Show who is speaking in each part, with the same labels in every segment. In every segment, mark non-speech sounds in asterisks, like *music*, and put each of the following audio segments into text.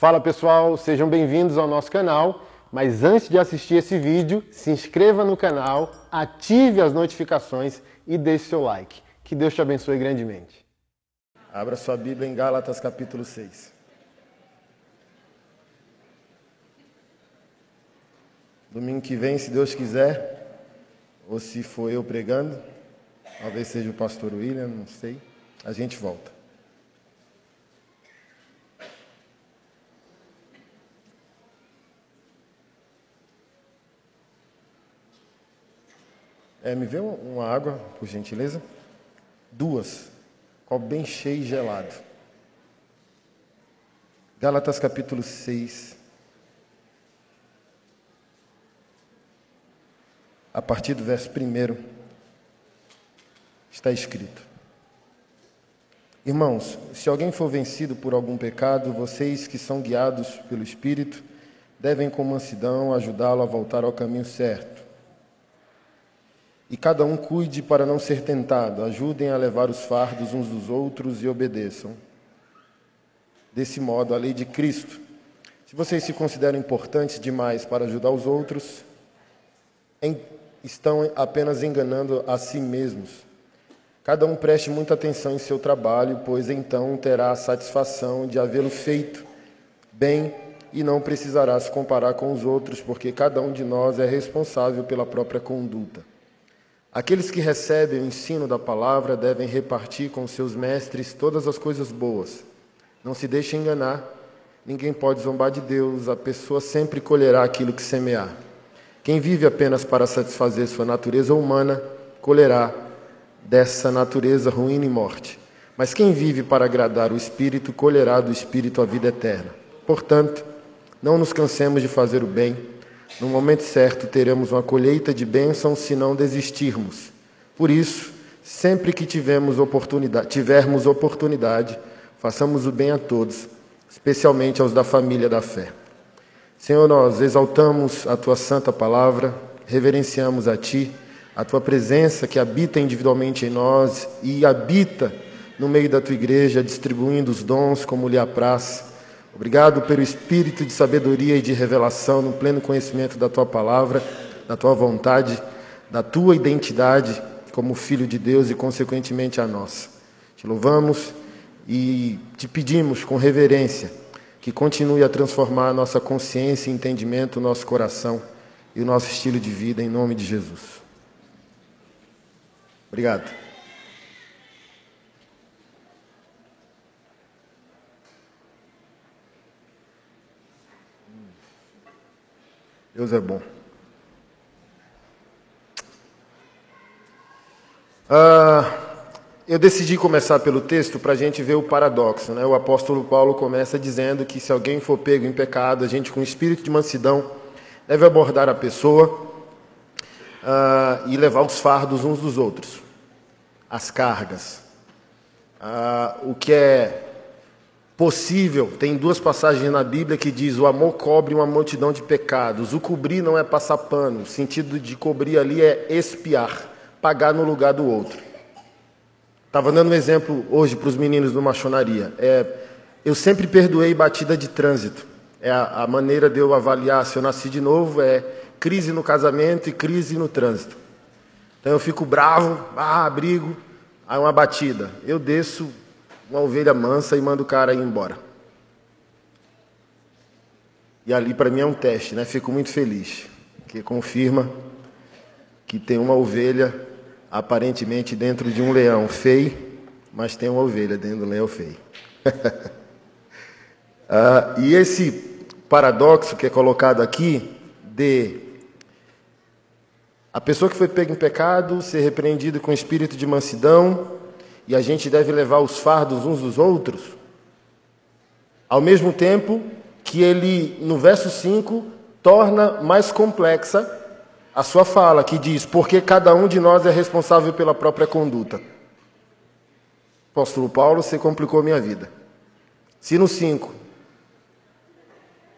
Speaker 1: Fala pessoal, sejam bem-vindos ao nosso canal. Mas antes de assistir esse vídeo, se inscreva no canal, ative as notificações e deixe seu like. Que Deus te abençoe grandemente.
Speaker 2: Abra sua Bíblia em Gálatas capítulo 6. Domingo que vem, se Deus quiser, ou se for eu pregando, talvez seja o pastor William, não sei, a gente volta. É, me vê uma água, por gentileza? Duas. Copo bem cheio e gelado. Gálatas capítulo 6. A partir do verso 1 está escrito: Irmãos, se alguém for vencido por algum pecado, vocês que são guiados pelo Espírito devem com mansidão ajudá-lo a voltar ao caminho certo. E cada um cuide para não ser tentado, ajudem a levar os fardos uns dos outros e obedeçam. Desse modo, a lei de Cristo. Se vocês se consideram importantes demais para ajudar os outros, estão apenas enganando a si mesmos. Cada um preste muita atenção em seu trabalho, pois então terá a satisfação de havê-lo feito bem e não precisará se comparar com os outros, porque cada um de nós é responsável pela própria conduta. Aqueles que recebem o ensino da palavra devem repartir com seus mestres todas as coisas boas. Não se deixe enganar. Ninguém pode zombar de Deus. A pessoa sempre colherá aquilo que semear. Quem vive apenas para satisfazer sua natureza humana, colherá dessa natureza ruína e morte. Mas quem vive para agradar o Espírito, colherá do Espírito a vida eterna. Portanto, não nos cansemos de fazer o bem no momento certo teremos uma colheita de bênçãos se não desistirmos. Por isso, sempre que oportunidade, tivermos oportunidade, façamos o bem a todos, especialmente aos da família da fé. Senhor, nós exaltamos a tua santa palavra, reverenciamos a ti, a tua presença que habita individualmente em nós e habita no meio da tua igreja, distribuindo os dons como lhe apraz. Obrigado pelo espírito de sabedoria e de revelação no pleno conhecimento da tua palavra, da tua vontade, da tua identidade como filho de Deus e, consequentemente, a nossa. Te louvamos e te pedimos com reverência que continue a transformar a nossa consciência e entendimento, o nosso coração e o nosso estilo de vida, em nome de Jesus. Obrigado. Deus é bom. Ah, eu decidi começar pelo texto para a gente ver o paradoxo. Né? O apóstolo Paulo começa dizendo que se alguém for pego em pecado, a gente com espírito de mansidão deve abordar a pessoa ah, e levar os fardos uns dos outros, as cargas. Ah, o que é possível. Tem duas passagens na Bíblia que diz: "O amor cobre uma multidão de pecados". O cobrir não é passar pano, o sentido de cobrir ali é expiar, pagar no lugar do outro. Estava dando um exemplo hoje para os meninos do machonaria. É, eu sempre perdoei batida de trânsito. É a, a maneira de eu avaliar se eu nasci de novo é crise no casamento e crise no trânsito. Então eu fico bravo, ah, brigo, aí uma batida. Eu desço uma ovelha mansa e manda o cara ir embora. E ali para mim é um teste, né? Fico muito feliz, que confirma que tem uma ovelha aparentemente dentro de um leão feio, mas tem uma ovelha dentro do leão feio. *laughs* ah, e esse paradoxo que é colocado aqui de a pessoa que foi pega em pecado ser repreendido com espírito de mansidão e a gente deve levar os fardos uns dos outros, ao mesmo tempo que ele, no verso 5, torna mais complexa a sua fala, que diz: Porque cada um de nós é responsável pela própria conduta. Apóstolo Paulo, você complicou minha vida. Se no 5,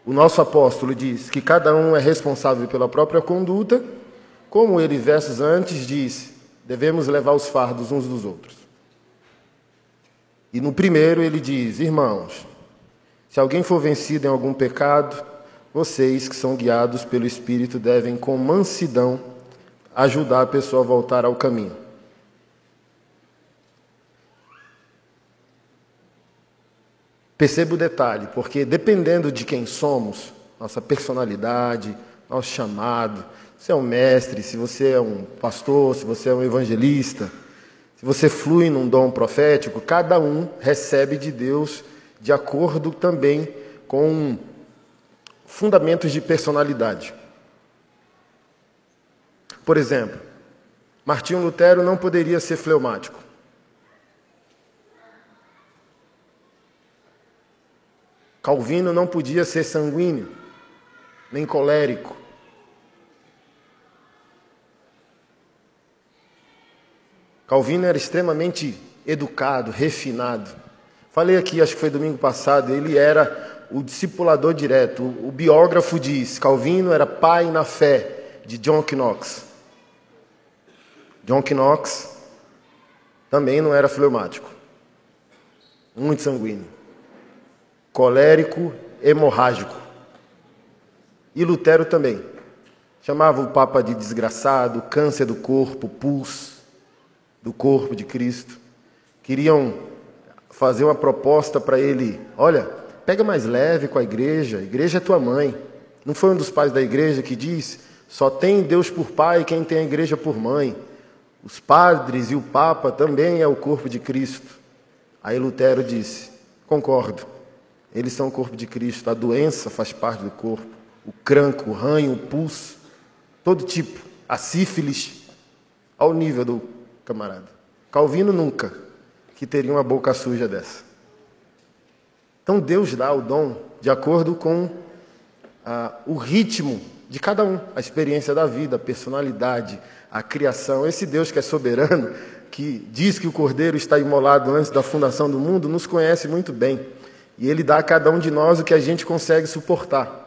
Speaker 2: o nosso apóstolo diz que cada um é responsável pela própria conduta, como ele, versos antes, diz: devemos levar os fardos uns dos outros. E no primeiro ele diz: Irmãos, Se alguém for vencido em algum pecado, vocês que são guiados pelo Espírito devem, com mansidão, ajudar a pessoa a voltar ao caminho. Perceba o detalhe, porque dependendo de quem somos, nossa personalidade, nosso chamado, se é um mestre, se você é um pastor, se você é um evangelista, se você flui num dom profético, cada um recebe de Deus de acordo também com fundamentos de personalidade. Por exemplo, Martinho Lutero não poderia ser fleumático. Calvino não podia ser sanguíneo, nem colérico. Calvino era extremamente educado, refinado. Falei aqui, acho que foi domingo passado, ele era o discipulador direto. O biógrafo diz: Calvino era pai na fé de John Knox. John Knox também não era fleumático, muito sanguíneo colérico, hemorrágico. E Lutero também. Chamava o Papa de desgraçado, câncer do corpo, pus do corpo de Cristo. Queriam fazer uma proposta para ele: olha, pega mais leve com a igreja, a igreja é tua mãe. Não foi um dos pais da igreja que diz: só tem Deus por pai quem tem a igreja por mãe. Os padres e o Papa também é o corpo de Cristo. Aí Lutero disse: concordo. Eles são o corpo de Cristo. A doença faz parte do corpo. O cranco, o ranho, o pulso, todo tipo. A sífilis, ao nível do camarada. Calvino nunca que teria uma boca suja dessa. Então Deus dá o dom de acordo com ah, o ritmo de cada um, a experiência da vida, a personalidade, a criação. Esse Deus que é soberano, que diz que o cordeiro está imolado antes da fundação do mundo, nos conhece muito bem. E Ele dá a cada um de nós o que a gente consegue suportar.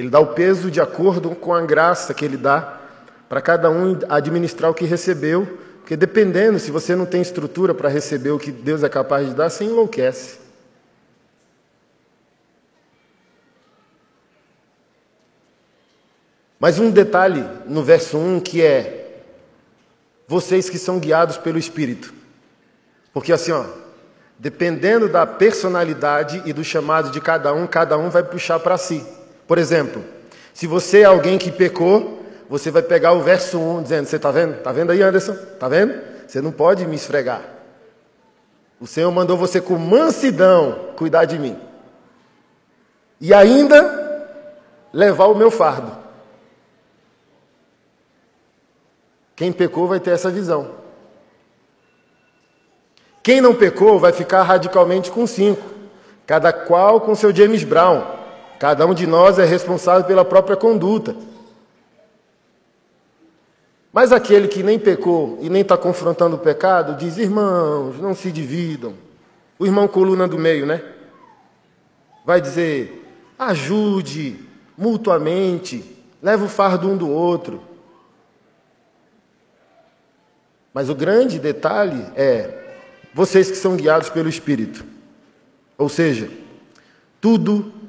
Speaker 2: Ele dá o peso de acordo com a graça que Ele dá para cada um administrar o que recebeu, porque dependendo, se você não tem estrutura para receber o que Deus é capaz de dar, você enlouquece. Mas um detalhe no verso 1 que é vocês que são guiados pelo Espírito. Porque assim, ó, dependendo da personalidade e do chamado de cada um, cada um vai puxar para si. Por exemplo, se você é alguém que pecou, você vai pegar o verso 1 dizendo: Você está vendo? Está vendo aí, Anderson? Está vendo? Você não pode me esfregar. O Senhor mandou você com mansidão cuidar de mim. E ainda levar o meu fardo. Quem pecou vai ter essa visão. Quem não pecou vai ficar radicalmente com cinco, cada qual com seu James Brown. Cada um de nós é responsável pela própria conduta. Mas aquele que nem pecou e nem está confrontando o pecado, diz: irmãos, não se dividam. O irmão coluna do meio, né? Vai dizer: ajude mutuamente, leva o fardo um do outro. Mas o grande detalhe é vocês que são guiados pelo Espírito. Ou seja, tudo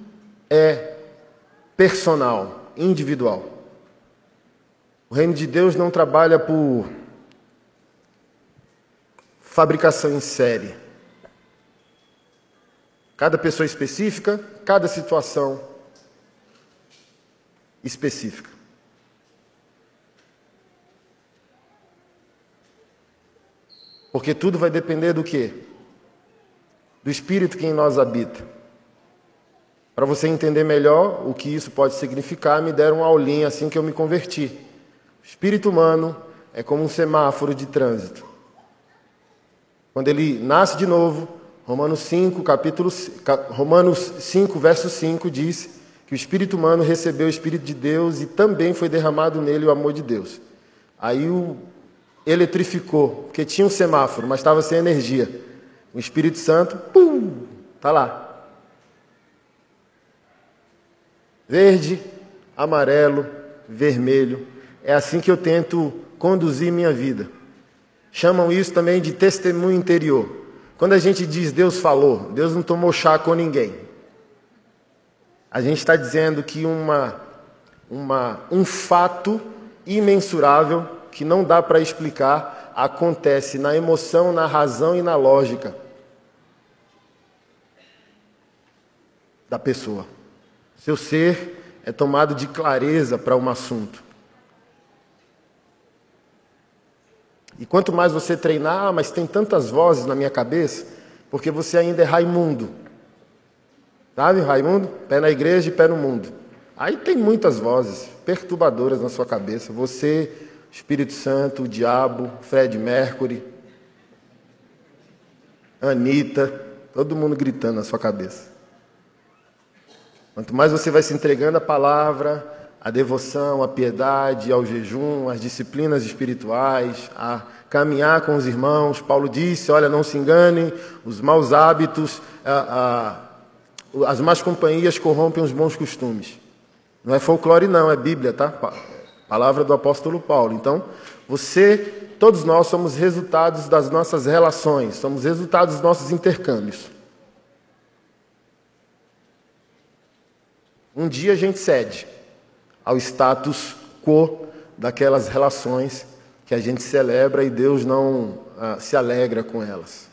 Speaker 2: é personal, individual. O reino de Deus não trabalha por fabricação em série. Cada pessoa específica, cada situação específica. Porque tudo vai depender do quê? Do Espírito que em nós habita. Para você entender melhor o que isso pode significar, me deram uma aulinha assim que eu me converti. O espírito humano é como um semáforo de trânsito. Quando ele nasce de novo, Romanos 5, capítulo, Romanos 5, verso 5 diz que o espírito humano recebeu o espírito de Deus e também foi derramado nele o amor de Deus. Aí o eletrificou, porque tinha um semáforo, mas estava sem energia. O Espírito Santo, pum, tá lá. Verde, amarelo, vermelho. É assim que eu tento conduzir minha vida. Chamam isso também de testemunho interior. Quando a gente diz Deus falou, Deus não tomou chá com ninguém. A gente está dizendo que uma, uma, um fato imensurável, que não dá para explicar, acontece na emoção, na razão e na lógica da pessoa. Seu ser é tomado de clareza para um assunto. E quanto mais você treinar, ah, mas tem tantas vozes na minha cabeça, porque você ainda é Raimundo. Sabe, Raimundo? Pé na igreja e pé no mundo. Aí tem muitas vozes perturbadoras na sua cabeça. Você, Espírito Santo, o diabo, Fred Mercury, Anitta, todo mundo gritando na sua cabeça. Quanto mais você vai se entregando à palavra, à devoção, à piedade, ao jejum, às disciplinas espirituais, a caminhar com os irmãos. Paulo disse: olha, não se enganem, os maus hábitos, a, a, as más companhias corrompem os bons costumes. Não é folclore, não, é Bíblia, tá? Palavra do apóstolo Paulo. Então, você, todos nós somos resultados das nossas relações, somos resultados dos nossos intercâmbios. Um dia a gente cede ao status quo daquelas relações que a gente celebra e Deus não ah, se alegra com elas.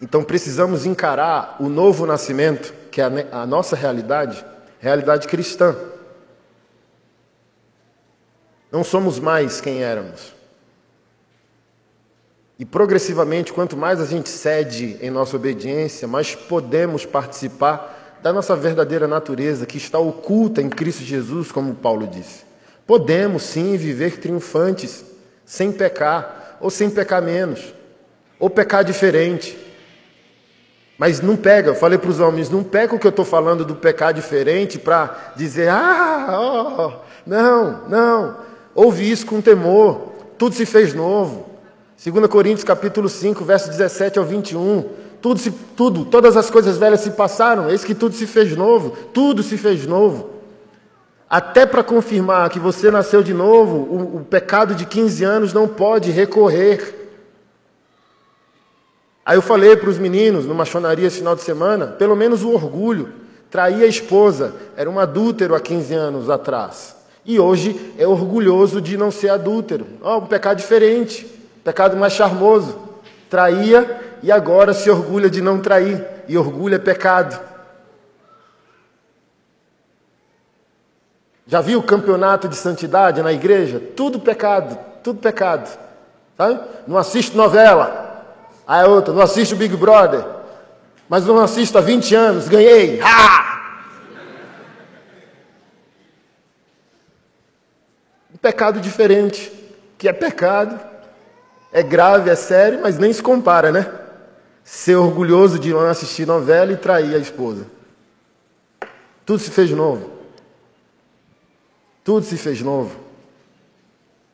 Speaker 2: Então precisamos encarar o novo nascimento, que é a, a nossa realidade, realidade cristã. Não somos mais quem éramos. E progressivamente, quanto mais a gente cede em nossa obediência, mais podemos participar da nossa verdadeira natureza, que está oculta em Cristo Jesus, como Paulo disse. Podemos sim viver triunfantes, sem pecar, ou sem pecar menos, ou pecar diferente. Mas não pega, eu falei para os homens, não pega o que eu estou falando do pecar diferente para dizer, ah, oh, não, não. Ouve isso com temor, tudo se fez novo. 2 Coríntios capítulo 5, verso 17 ao 21. Tudo, se, tudo, todas as coisas velhas se passaram, eis que tudo se fez novo, tudo se fez novo. Até para confirmar que você nasceu de novo, o, o pecado de 15 anos não pode recorrer. Aí eu falei para os meninos, numa chonaria esse final de semana, pelo menos o orgulho. Traía a esposa, era um adúltero há 15 anos atrás. E hoje é orgulhoso de não ser adúltero. Oh, um pecado diferente. Pecado mais charmoso. Traía e agora se orgulha de não trair. E orgulho é pecado. Já viu o campeonato de santidade na igreja? Tudo pecado, tudo pecado. Sabe? Não assiste novela. Aí a outra, não assiste Big Brother. Mas não assisto há 20 anos, ganhei. Ah! Um pecado diferente, que é pecado, é grave, é sério, mas nem se compara, né? Ser orgulhoso de não assistir novela e trair a esposa. Tudo se fez novo. Tudo se fez novo.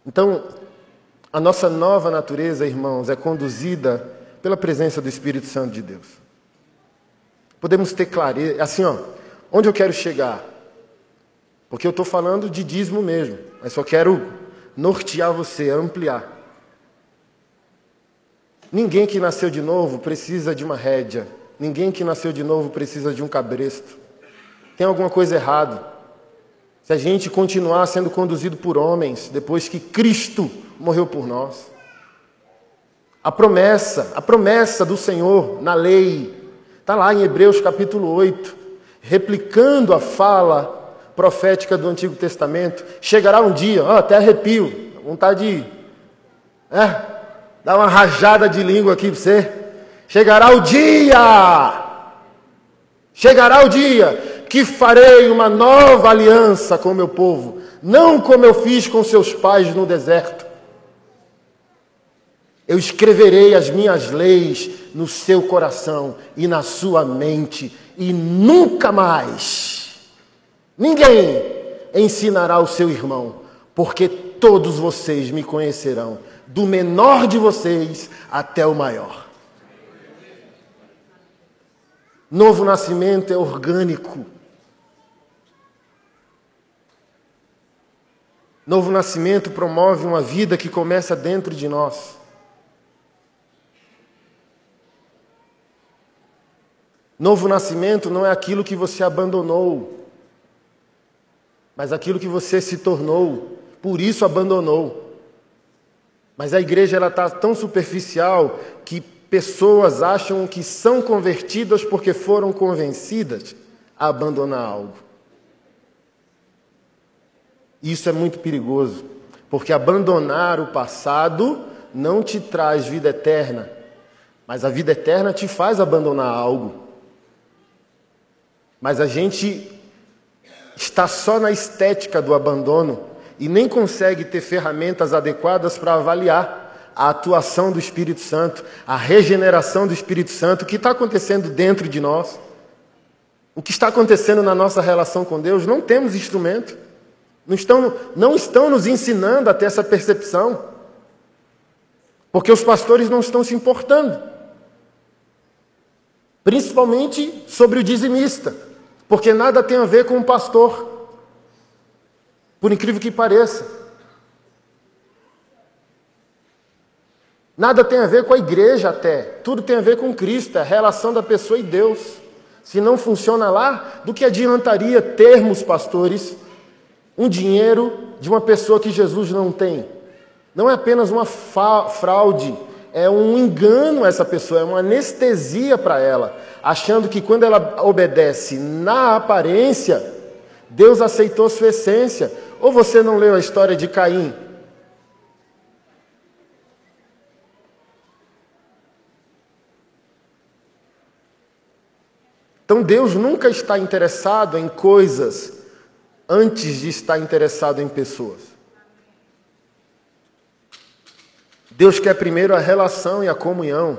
Speaker 2: Então, a nossa nova natureza, irmãos, é conduzida pela presença do Espírito Santo de Deus. Podemos ter clareza, assim, ó, onde eu quero chegar? Porque eu estou falando de dízimo mesmo, mas só quero nortear você, ampliar. Ninguém que nasceu de novo precisa de uma rédea. Ninguém que nasceu de novo precisa de um cabresto. Tem alguma coisa errada. Se a gente continuar sendo conduzido por homens depois que Cristo morreu por nós. A promessa, a promessa do Senhor na lei, está lá em Hebreus capítulo 8, replicando a fala profética do Antigo Testamento. Chegará um dia, ó, até arrepio, vontade de. É, Dá uma rajada de língua aqui para você. Chegará o dia, chegará o dia que farei uma nova aliança com o meu povo, não como eu fiz com seus pais no deserto. Eu escreverei as minhas leis no seu coração e na sua mente, e nunca mais ninguém ensinará o seu irmão, porque todos vocês me conhecerão do menor de vocês até o maior. Novo nascimento é orgânico. Novo nascimento promove uma vida que começa dentro de nós. Novo nascimento não é aquilo que você abandonou, mas aquilo que você se tornou, por isso abandonou. Mas a igreja ela está tão superficial que pessoas acham que são convertidas porque foram convencidas a abandonar algo. Isso é muito perigoso, porque abandonar o passado não te traz vida eterna, mas a vida eterna te faz abandonar algo. Mas a gente está só na estética do abandono e nem consegue ter ferramentas adequadas para avaliar a atuação do Espírito Santo, a regeneração do Espírito Santo, o que está acontecendo dentro de nós, o que está acontecendo na nossa relação com Deus. Não temos instrumento. Não estão, não estão nos ensinando a ter essa percepção. Porque os pastores não estão se importando. Principalmente sobre o dizimista. Porque nada tem a ver com o pastor. Por incrível que pareça. Nada tem a ver com a igreja até. Tudo tem a ver com Cristo, a relação da pessoa e Deus. Se não funciona lá, do que adiantaria termos pastores um dinheiro de uma pessoa que Jesus não tem. Não é apenas uma fraude, é um engano essa pessoa, é uma anestesia para ela, achando que quando ela obedece na aparência, Deus aceitou sua essência. Ou você não leu a história de Caim? Então Deus nunca está interessado em coisas antes de estar interessado em pessoas. Deus quer primeiro a relação e a comunhão,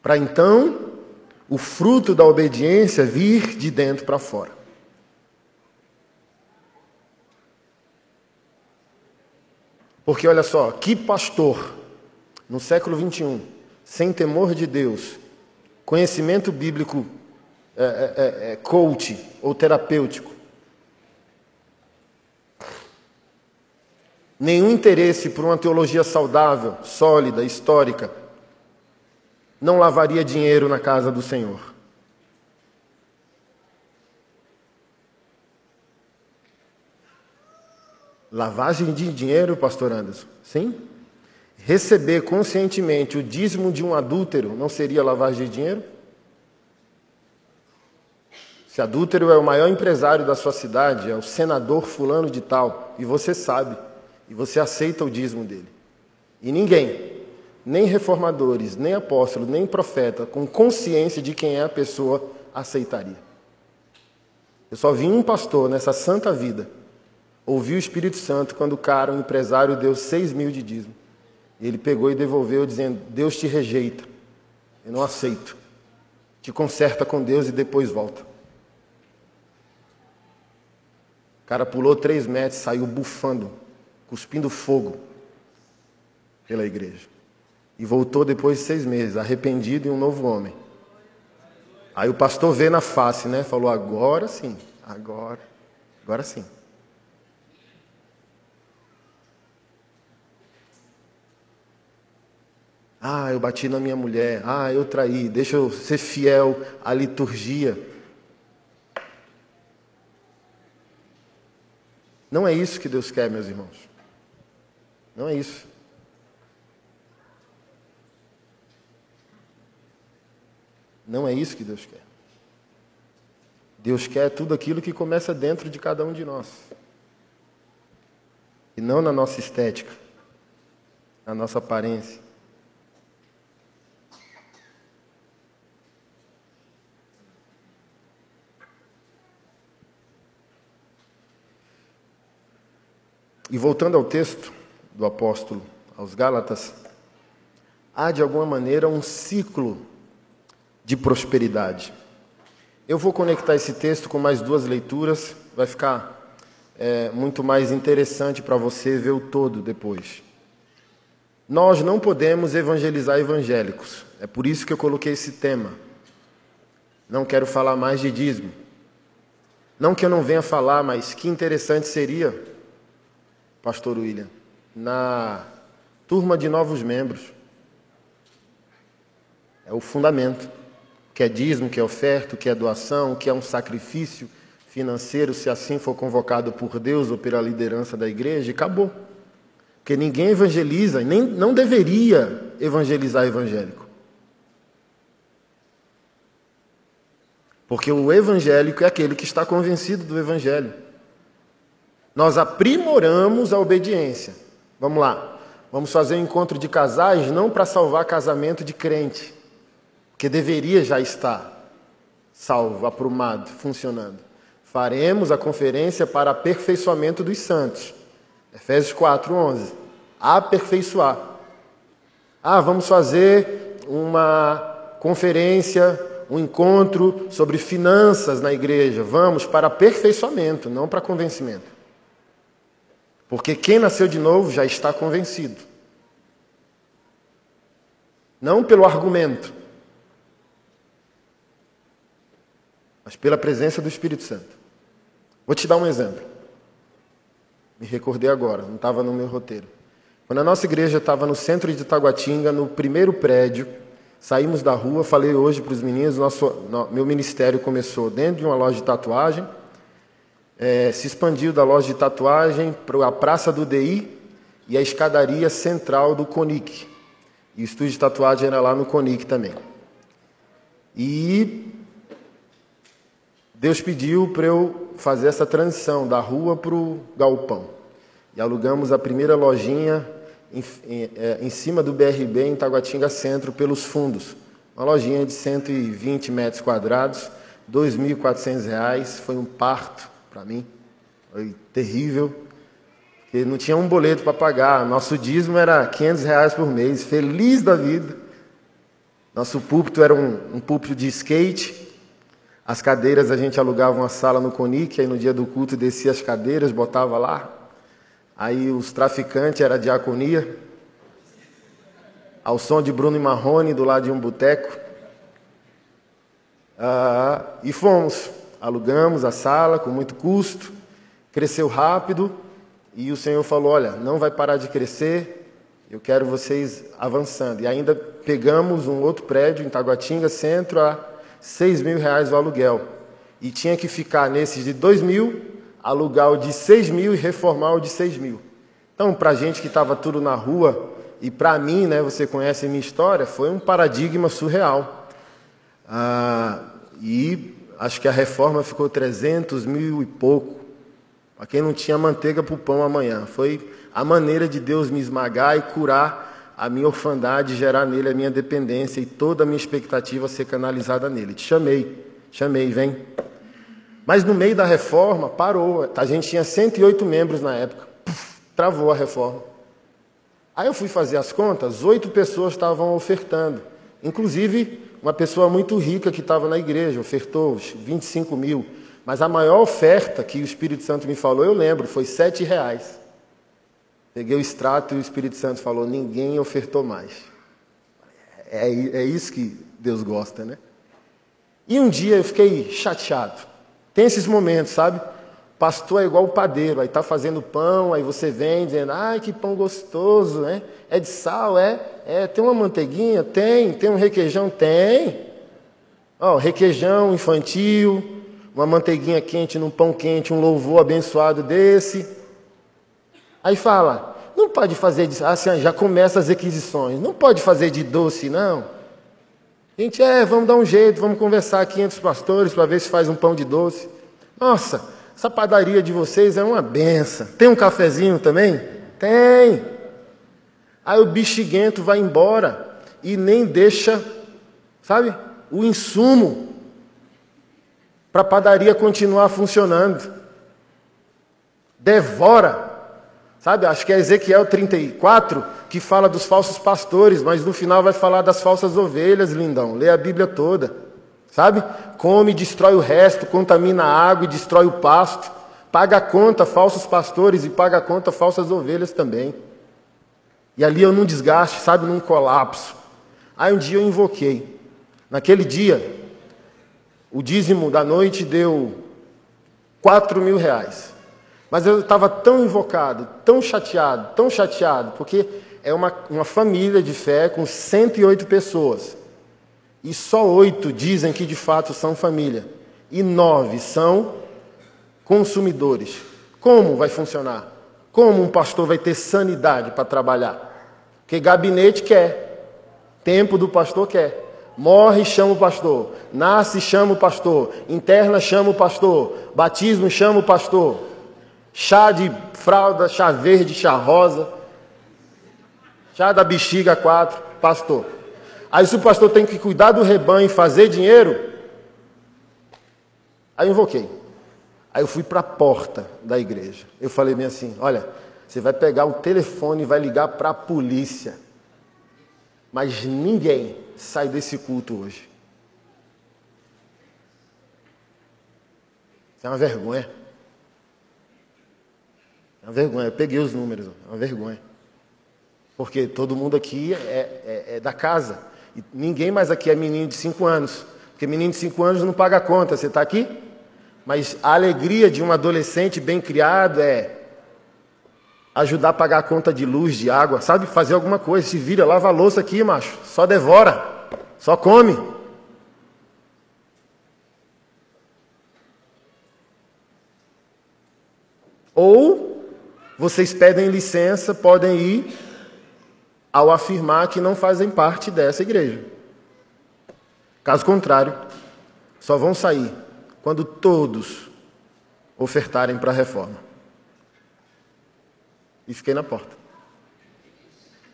Speaker 2: para então o fruto da obediência vir de dentro para fora. Porque olha só, que pastor no século 21, sem temor de Deus, conhecimento bíblico é, é, é, coach ou terapêutico, nenhum interesse por uma teologia saudável, sólida, histórica, não lavaria dinheiro na casa do Senhor. Lavagem de dinheiro, pastor Anderson? Sim? Receber conscientemente o dízimo de um adúltero não seria lavagem de dinheiro? Se adúltero é o maior empresário da sua cidade, é o senador fulano de tal, e você sabe, e você aceita o dízimo dele. E ninguém, nem reformadores, nem apóstolos, nem profeta, com consciência de quem é a pessoa, aceitaria. Eu só vi um pastor nessa santa vida ouvir o Espírito Santo quando o cara, um empresário, deu seis mil de dízimo. Ele pegou e devolveu, dizendo: Deus te rejeita, eu não aceito. Te conserta com Deus e depois volta. O cara pulou três metros, saiu bufando cuspindo fogo pela igreja. E voltou depois de seis meses, arrependido e um novo homem. Aí o pastor vê na face, né? Falou: agora sim, agora, agora sim. Ah, eu bati na minha mulher. Ah, eu traí. Deixa eu ser fiel à liturgia. Não é isso que Deus quer, meus irmãos. Não é isso. Não é isso que Deus quer. Deus quer tudo aquilo que começa dentro de cada um de nós. E não na nossa estética, na nossa aparência. E voltando ao texto, do apóstolo aos Gálatas, há de alguma maneira um ciclo de prosperidade. Eu vou conectar esse texto com mais duas leituras, vai ficar é, muito mais interessante para você ver o todo depois. Nós não podemos evangelizar evangélicos, é por isso que eu coloquei esse tema. Não quero falar mais de dízimo. Não que eu não venha falar, mas que interessante seria pastor William, na turma de novos membros. É o fundamento. O que é dízimo, o que é oferta, o que é doação, o que é um sacrifício financeiro, se assim for convocado por Deus ou pela liderança da igreja, e acabou. Porque ninguém evangeliza, nem não deveria evangelizar evangélico. Porque o evangélico é aquele que está convencido do evangelho. Nós aprimoramos a obediência. Vamos lá. Vamos fazer um encontro de casais não para salvar casamento de crente, que deveria já estar salvo, aprumado, funcionando. Faremos a conferência para aperfeiçoamento dos santos. Efésios 4, 11. Aperfeiçoar. Ah, vamos fazer uma conferência um encontro sobre finanças na igreja. Vamos para aperfeiçoamento, não para convencimento. Porque quem nasceu de novo já está convencido. Não pelo argumento, mas pela presença do Espírito Santo. Vou te dar um exemplo. Me recordei agora, não estava no meu roteiro. Quando a nossa igreja estava no centro de Taguatinga, no primeiro prédio, Saímos da rua, falei hoje para os meninos, nosso, meu ministério começou dentro de uma loja de tatuagem, é, se expandiu da loja de tatuagem para a Praça do DI e a escadaria central do CONIC. E o estúdio de tatuagem era lá no CONIC também. E Deus pediu para eu fazer essa transição da rua para o galpão. E alugamos a primeira lojinha em, em, é, em cima do BRB, em Taguatinga Centro, pelos fundos. Uma lojinha de 120 metros quadrados, R$ 2.400, foi um parto para mim, foi terrível, porque não tinha um boleto para pagar, nosso dízimo era 500 reais por mês, feliz da vida. Nosso púlpito era um, um púlpito de skate, as cadeiras a gente alugava uma sala no Conic, aí no dia do culto descia as cadeiras, botava lá, Aí os traficantes era diaconia, ao som de Bruno e Marrone, do lado de um boteco. Ah, e fomos, alugamos a sala com muito custo, cresceu rápido, e o Senhor falou: Olha, não vai parar de crescer, eu quero vocês avançando. E ainda pegamos um outro prédio em Taguatinga, centro, a 6 mil reais o aluguel. E tinha que ficar nesses de 2 mil alugar o de 6 mil e reformar o de 6 mil. Então, para a gente que estava tudo na rua, e para mim, né, você conhece a minha história, foi um paradigma surreal. Ah, e acho que a reforma ficou 300 mil e pouco. Para quem não tinha manteiga para o pão amanhã. Foi a maneira de Deus me esmagar e curar a minha orfandade, gerar nele a minha dependência e toda a minha expectativa ser canalizada nele. Te chamei, chamei, vem. Mas no meio da reforma, parou. A gente tinha 108 membros na época. Puf, travou a reforma. Aí eu fui fazer as contas, oito pessoas estavam ofertando. Inclusive, uma pessoa muito rica que estava na igreja, ofertou 25 mil. Mas a maior oferta que o Espírito Santo me falou, eu lembro, foi sete reais. Peguei o extrato e o Espírito Santo falou, ninguém ofertou mais. É, é isso que Deus gosta, né? E um dia eu fiquei chateado. Tem esses momentos, sabe? Pastor é igual o padeiro, aí está fazendo pão, aí você vem dizendo, ai que pão gostoso, né? É de sal, é? É, tem uma manteiguinha? Tem. Tem um requeijão? Tem. Ó, requeijão infantil, uma manteiguinha quente num pão quente, um louvor abençoado desse. Aí fala, não pode fazer de, assim, já começa as requisições, não pode fazer de doce, não. Gente, é, vamos dar um jeito, vamos conversar aqui entre os pastores para ver se faz um pão de doce. Nossa, essa padaria de vocês é uma benção. Tem um cafezinho também? Tem. Aí o bexiguento vai embora e nem deixa, sabe, o insumo para a padaria continuar funcionando. Devora. Sabe, acho que é Ezequiel 34 que fala dos falsos pastores, mas no final vai falar das falsas ovelhas, lindão. Lê a Bíblia toda. Sabe? Come, destrói o resto, contamina a água e destrói o pasto. Paga a conta falsos pastores e paga a conta falsas ovelhas também. E ali eu num desgaste, sabe, num colapso. Aí um dia eu invoquei. Naquele dia, o dízimo da noite deu quatro mil reais. Mas eu estava tão invocado, tão chateado, tão chateado, porque é uma, uma família de fé com 108 pessoas. E só oito dizem que de fato são família. E nove são consumidores. Como vai funcionar? Como um pastor vai ter sanidade para trabalhar? Porque gabinete quer, tempo do pastor quer. Morre, chama o pastor. Nasce, chama o pastor. Interna, chama o pastor. Batismo, chama o pastor. Chá de fralda, chá verde, chá rosa. Chá da bexiga quatro, pastor. Aí se o pastor tem que cuidar do rebanho e fazer dinheiro, aí eu invoquei. Aí eu fui para a porta da igreja. Eu falei bem assim: olha, você vai pegar o telefone e vai ligar para a polícia. Mas ninguém sai desse culto hoje. É uma vergonha. É uma vergonha. Eu peguei os números, é uma vergonha. Porque todo mundo aqui é, é, é da casa. E ninguém mais aqui é menino de 5 anos. Porque menino de 5 anos não paga conta. Você está aqui? Mas a alegria de um adolescente bem criado é ajudar a pagar a conta de luz, de água, sabe? Fazer alguma coisa. Se vira, lava a louça aqui, macho. Só devora. Só come. Ou vocês pedem licença, podem ir ao afirmar que não fazem parte dessa igreja. Caso contrário, só vão sair quando todos ofertarem para a reforma. E fiquei na porta.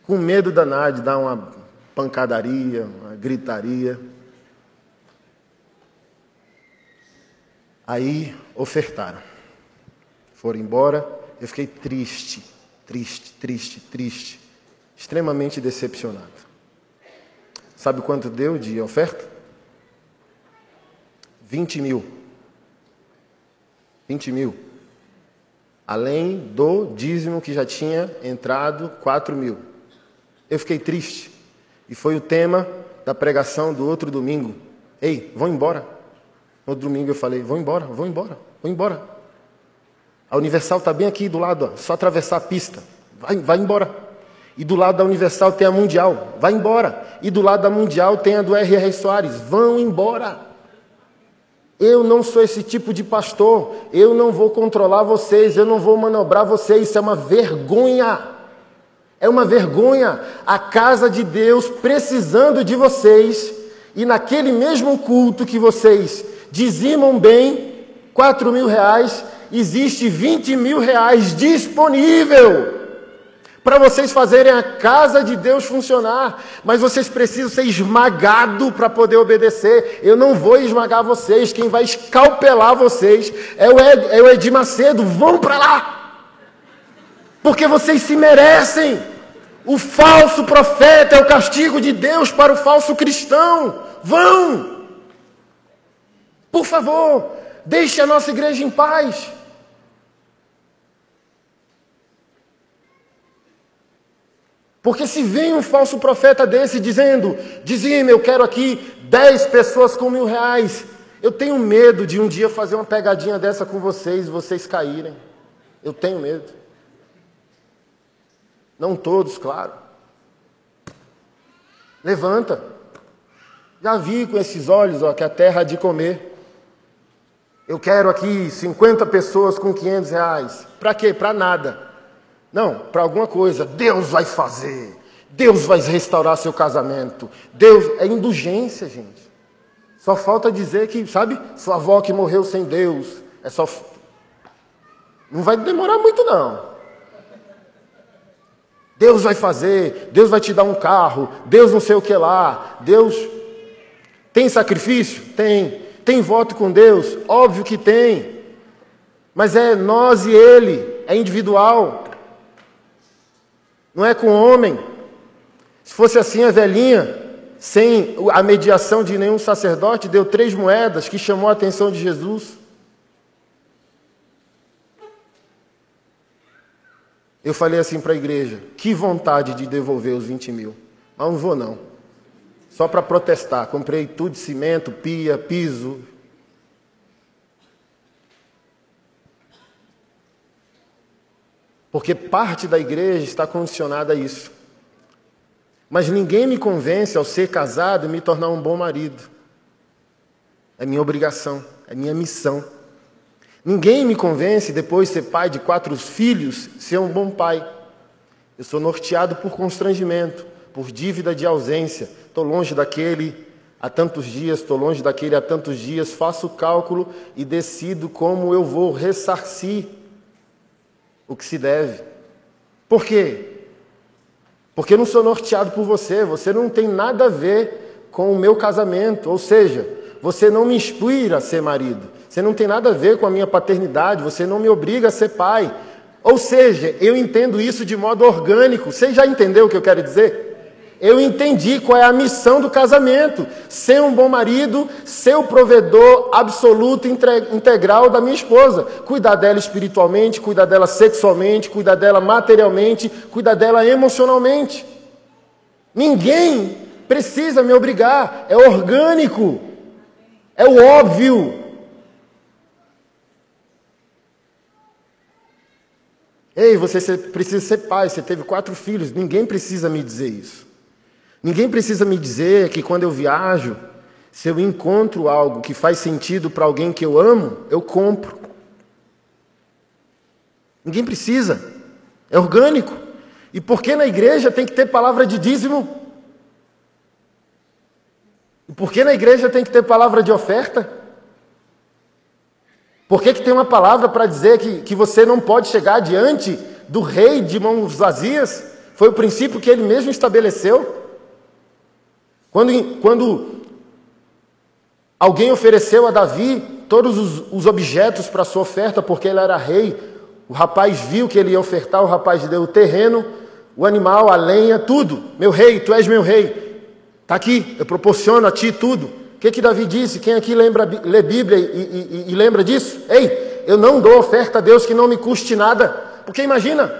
Speaker 2: Com medo danado de dar uma pancadaria, uma gritaria. Aí ofertaram. Foram embora. Eu fiquei triste, triste, triste, triste extremamente decepcionado. Sabe quanto deu de oferta? 20 mil. 20 mil. Além do dízimo que já tinha entrado, 4 mil. Eu fiquei triste. E foi o tema da pregação do outro domingo. Ei, vão embora. No outro domingo eu falei: vão embora, vão embora, vão embora. A Universal está bem aqui do lado, ó, só atravessar a pista. Vai, vai embora. E do lado da Universal tem a Mundial. Vai embora. E do lado da Mundial tem a do R.R. Soares. Vão embora. Eu não sou esse tipo de pastor. Eu não vou controlar vocês. Eu não vou manobrar vocês. Isso é uma vergonha. É uma vergonha. A casa de Deus precisando de vocês. E naquele mesmo culto que vocês dizimam bem, 4 mil reais, existe 20 mil reais disponível para vocês fazerem a casa de Deus funcionar, mas vocês precisam ser esmagados para poder obedecer. Eu não vou esmagar vocês, quem vai escalpelar vocês é o, Ed, é o Edir Macedo. Vão para lá, porque vocês se merecem. O falso profeta é o castigo de Deus para o falso cristão. Vão, por favor, deixe a nossa igreja em paz. Porque se vem um falso profeta desse dizendo, dizime, eu quero aqui dez pessoas com mil reais, eu tenho medo de um dia fazer uma pegadinha dessa com vocês, vocês caírem. Eu tenho medo. Não todos, claro. Levanta. Já vi com esses olhos ó, que a terra há de comer. Eu quero aqui 50 pessoas com 500 reais. Para quê? Para nada. Não, para alguma coisa. Deus vai fazer. Deus vai restaurar seu casamento. Deus é indulgência, gente. Só falta dizer que, sabe, sua avó que morreu sem Deus. É só Não vai demorar muito não. Deus vai fazer, Deus vai te dar um carro, Deus não sei o que lá, Deus tem sacrifício? Tem. Tem voto com Deus? Óbvio que tem. Mas é nós e Ele, é individual não é com homem. Se fosse assim, a velhinha, sem a mediação de nenhum sacerdote, deu três moedas que chamou a atenção de Jesus. Eu falei assim para a igreja: que vontade de devolver os 20 mil. Mas não vou, não. Só para protestar. Comprei tudo de cimento, pia, piso. Porque parte da igreja está condicionada a isso. Mas ninguém me convence ao ser casado e me tornar um bom marido. É minha obrigação, é minha missão. Ninguém me convence, depois de ser pai de quatro filhos, ser um bom pai. Eu sou norteado por constrangimento, por dívida de ausência. Estou longe daquele há tantos dias, estou longe daquele há tantos dias. Faço o cálculo e decido como eu vou ressarcir o que se deve. Por quê? Porque eu não sou norteado por você, você não tem nada a ver com o meu casamento, ou seja, você não me inspira a ser marido, você não tem nada a ver com a minha paternidade, você não me obriga a ser pai. Ou seja, eu entendo isso de modo orgânico. Você já entendeu o que eu quero dizer? Eu entendi qual é a missão do casamento: ser um bom marido, ser o provedor absoluto, integral da minha esposa. Cuidar dela espiritualmente, cuidar dela sexualmente, cuidar dela materialmente, cuidar dela emocionalmente. Ninguém precisa me obrigar, é orgânico, é o óbvio. Ei, você precisa ser pai, você teve quatro filhos, ninguém precisa me dizer isso. Ninguém precisa me dizer que quando eu viajo, se eu encontro algo que faz sentido para alguém que eu amo, eu compro. Ninguém precisa. É orgânico. E por que na igreja tem que ter palavra de dízimo? E por que na igreja tem que ter palavra de oferta? Por que, que tem uma palavra para dizer que, que você não pode chegar diante do rei de mãos vazias? Foi o princípio que ele mesmo estabeleceu. Quando, quando alguém ofereceu a Davi todos os, os objetos para sua oferta, porque ele era rei, o rapaz viu que ele ia ofertar, o rapaz deu o terreno, o animal, a lenha, tudo. Meu rei, tu és meu rei. Está aqui, eu proporciono a ti tudo. O que, que Davi disse? Quem aqui lembra, lê Bíblia e, e, e lembra disso? Ei, eu não dou oferta a Deus que não me custe nada. Porque imagina,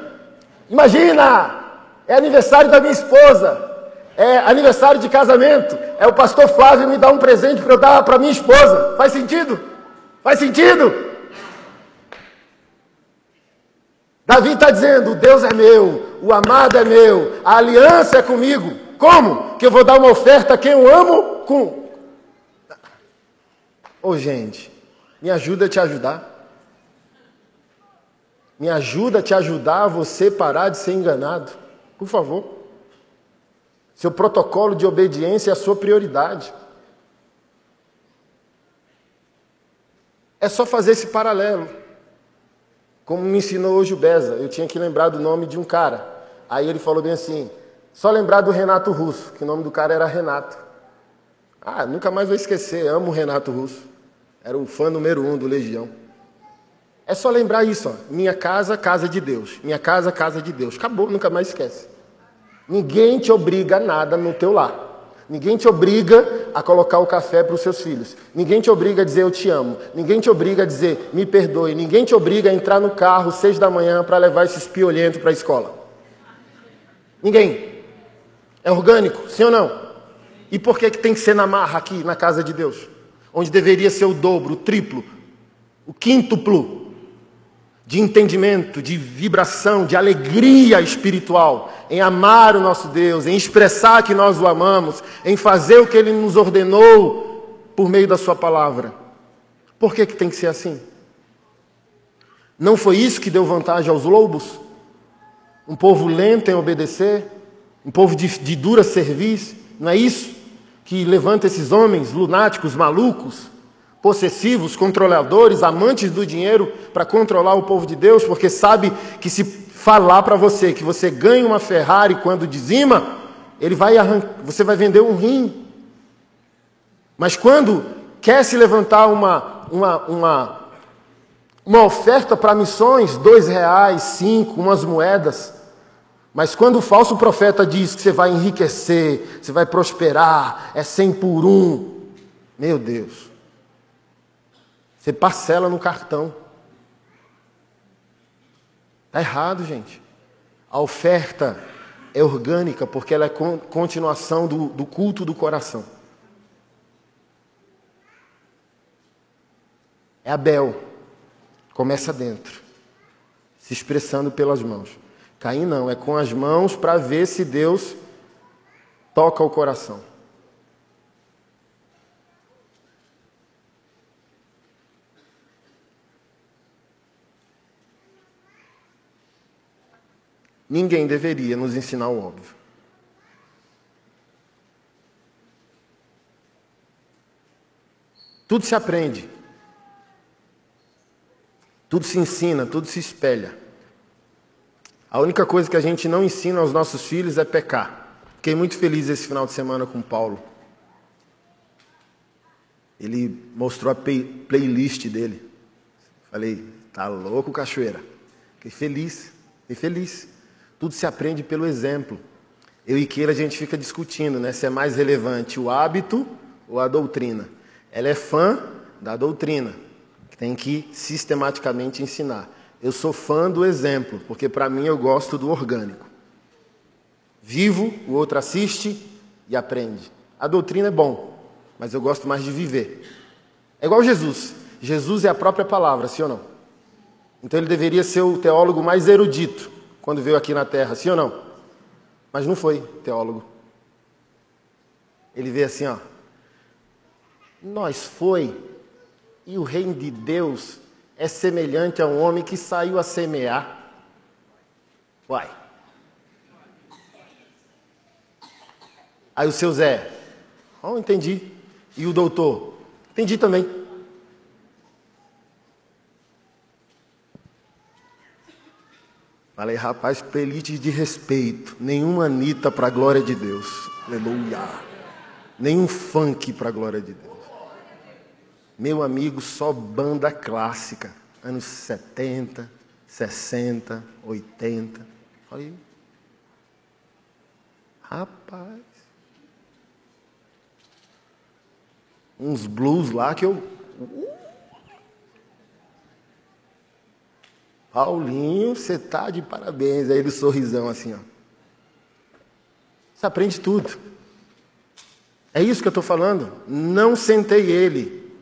Speaker 2: imagina, é aniversário da minha esposa é aniversário de casamento, é o pastor Flávio me dar um presente para eu dar para minha esposa. Faz sentido? Faz sentido? Davi está dizendo: Deus é meu, o amado é meu, a aliança é comigo. Como? Que eu vou dar uma oferta a quem eu amo com. Ô oh, gente, me ajuda a te ajudar. Me ajuda a te ajudar a você parar de ser enganado. Por favor. Seu protocolo de obediência é a sua prioridade. É só fazer esse paralelo. Como me ensinou hoje o Beza, eu tinha que lembrar do nome de um cara. Aí ele falou bem assim: só lembrar do Renato Russo, que o nome do cara era Renato. Ah, nunca mais vou esquecer, amo o Renato Russo. Era o fã número um do Legião. É só lembrar isso, ó. minha casa, casa de Deus. Minha casa, casa de Deus. Acabou, nunca mais esquece. Ninguém te obriga a nada no teu lar. Ninguém te obriga a colocar o café para os seus filhos. Ninguém te obriga a dizer eu te amo. Ninguém te obriga a dizer me perdoe. Ninguém te obriga a entrar no carro seis da manhã para levar esse espiolhento para a escola. Ninguém. É orgânico, sim ou não? E por que, que tem que ser na marra aqui na casa de Deus? Onde deveria ser o dobro, o triplo, o quíntuplo de entendimento, de vibração, de alegria espiritual, em amar o nosso Deus, em expressar que nós o amamos, em fazer o que ele nos ordenou por meio da sua palavra. Por que, que tem que ser assim? Não foi isso que deu vantagem aos lobos? Um povo lento em obedecer, um povo de, de dura serviço, não é isso que levanta esses homens lunáticos, malucos, possessivos, controladores, amantes do dinheiro para controlar o povo de Deus, porque sabe que se falar para você que você ganha uma Ferrari quando dizima, ele vai você vai vender um rim. Mas quando quer se levantar uma, uma, uma, uma oferta para missões, dois reais, cinco, umas moedas, mas quando o falso profeta diz que você vai enriquecer, você vai prosperar, é cem por um, meu Deus. Você parcela no cartão. Está errado, gente. A oferta é orgânica porque ela é continuação do, do culto do coração. É Abel. Começa dentro. se expressando pelas mãos. Caim não, é com as mãos para ver se Deus toca o coração. Ninguém deveria nos ensinar o óbvio. Tudo se aprende. Tudo se ensina, tudo se espelha. A única coisa que a gente não ensina aos nossos filhos é pecar. Fiquei muito feliz esse final de semana com Paulo. Ele mostrou a playlist dele. Falei, tá louco, cachoeira. Fiquei feliz, fiquei feliz. Tudo se aprende pelo exemplo. Eu e Keila a gente fica discutindo, né? Se é mais relevante o hábito ou a doutrina. Ela é fã da doutrina, que tem que sistematicamente ensinar. Eu sou fã do exemplo, porque para mim eu gosto do orgânico. Vivo, o outro assiste e aprende. A doutrina é bom, mas eu gosto mais de viver. É igual Jesus. Jesus é a própria palavra, sim ou não? Então ele deveria ser o teólogo mais erudito quando veio aqui na Terra, sim ou não? Mas não foi teólogo. Ele veio assim, ó. Nós foi, e o reino de Deus é semelhante a um homem que saiu a semear. Uai. Aí o seu Zé, oh, entendi. E o doutor, entendi também. Falei, rapaz, pelite de respeito. Nenhuma Anitta para a glória de Deus. Aleluia. Nenhum funk para a glória de Deus. Meu amigo, só banda clássica, anos 70, 60, 80. Falei, rapaz, uns blues lá que eu. Paulinho, você tá de parabéns. Aí ele sorrisão assim, ó. Você aprende tudo. É isso que eu estou falando. Não sentei ele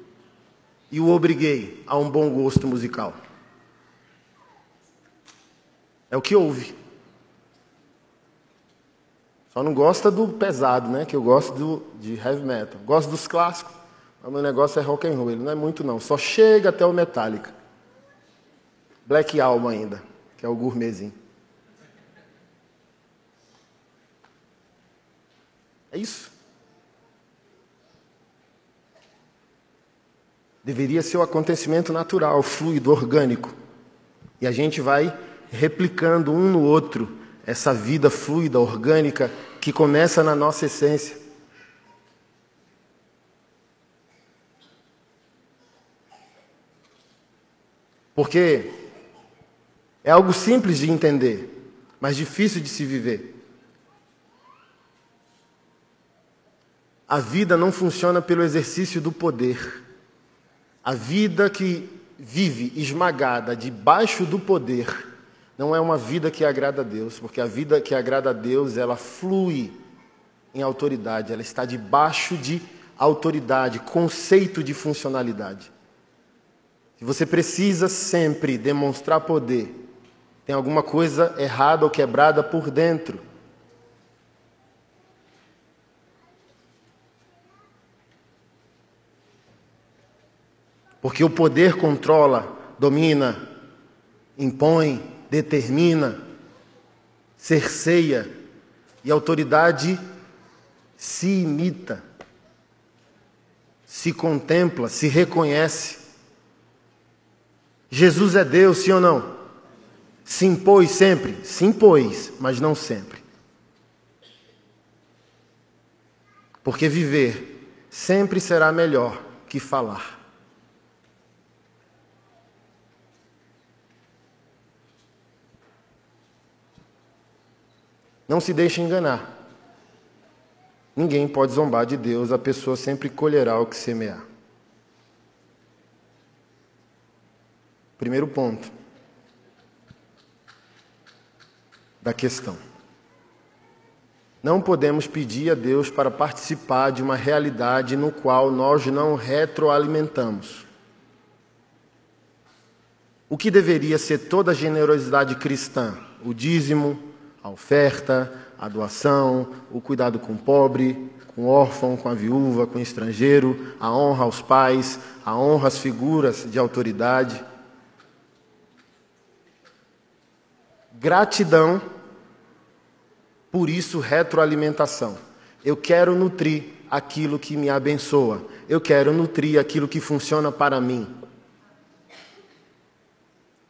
Speaker 2: e o obriguei a um bom gosto musical. É o que houve. Só não gosta do pesado, né? Que eu gosto do, de heavy metal. Gosto dos clássicos. Mas meu negócio é rock and roll. Ele não é muito não. Só chega até o Metallica. Black Album ainda, que é o gourmetzinho. É isso. Deveria ser o acontecimento natural, fluido, orgânico. E a gente vai replicando um no outro essa vida fluida, orgânica, que começa na nossa essência. Porque é algo simples de entender, mas difícil de se viver. A vida não funciona pelo exercício do poder. A vida que vive esmagada debaixo do poder não é uma vida que agrada a Deus, porque a vida que agrada a Deus, ela flui em autoridade, ela está debaixo de autoridade, conceito de funcionalidade. Se você precisa sempre demonstrar poder, tem alguma coisa errada ou quebrada por dentro. Porque o poder controla, domina, impõe, determina, cerceia e a autoridade se imita, se contempla, se reconhece. Jesus é Deus, sim ou não? Se impôs sempre? Se impôs, mas não sempre. Porque viver sempre será melhor que falar. Não se deixe enganar. Ninguém pode zombar de Deus, a pessoa sempre colherá o que semear. Primeiro ponto da questão. Não podemos pedir a Deus para participar de uma realidade no qual nós não retroalimentamos. o que deveria ser toda a generosidade cristã: o dízimo, a oferta, a doação, o cuidado com o pobre, com o órfão, com a viúva, com o estrangeiro, a honra aos pais, a honra às figuras de autoridade. Gratidão, por isso retroalimentação. Eu quero nutrir aquilo que me abençoa, eu quero nutrir aquilo que funciona para mim.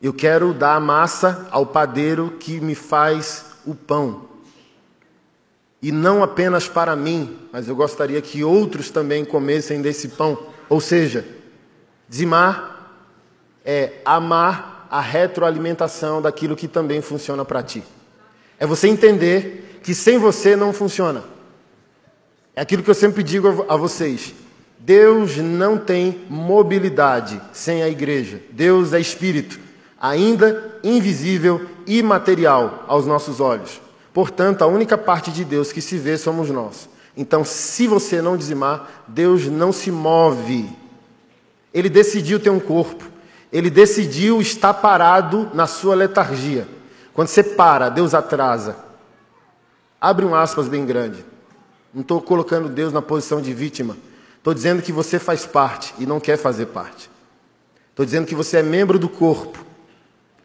Speaker 2: Eu quero dar massa ao padeiro que me faz o pão. E não apenas para mim, mas eu gostaria que outros também comessem desse pão. Ou seja, dizimar é amar a retroalimentação daquilo que também funciona para ti. É você entender que sem você não funciona. É aquilo que eu sempre digo a vocês. Deus não tem mobilidade sem a igreja. Deus é espírito ainda invisível e imaterial aos nossos olhos. Portanto, a única parte de Deus que se vê somos nós. Então, se você não dizimar, Deus não se move. Ele decidiu ter um corpo. Ele decidiu estar parado na sua letargia. Quando você para, Deus atrasa. Abre um aspas bem grande. Não estou colocando Deus na posição de vítima. Estou dizendo que você faz parte e não quer fazer parte. Estou dizendo que você é membro do corpo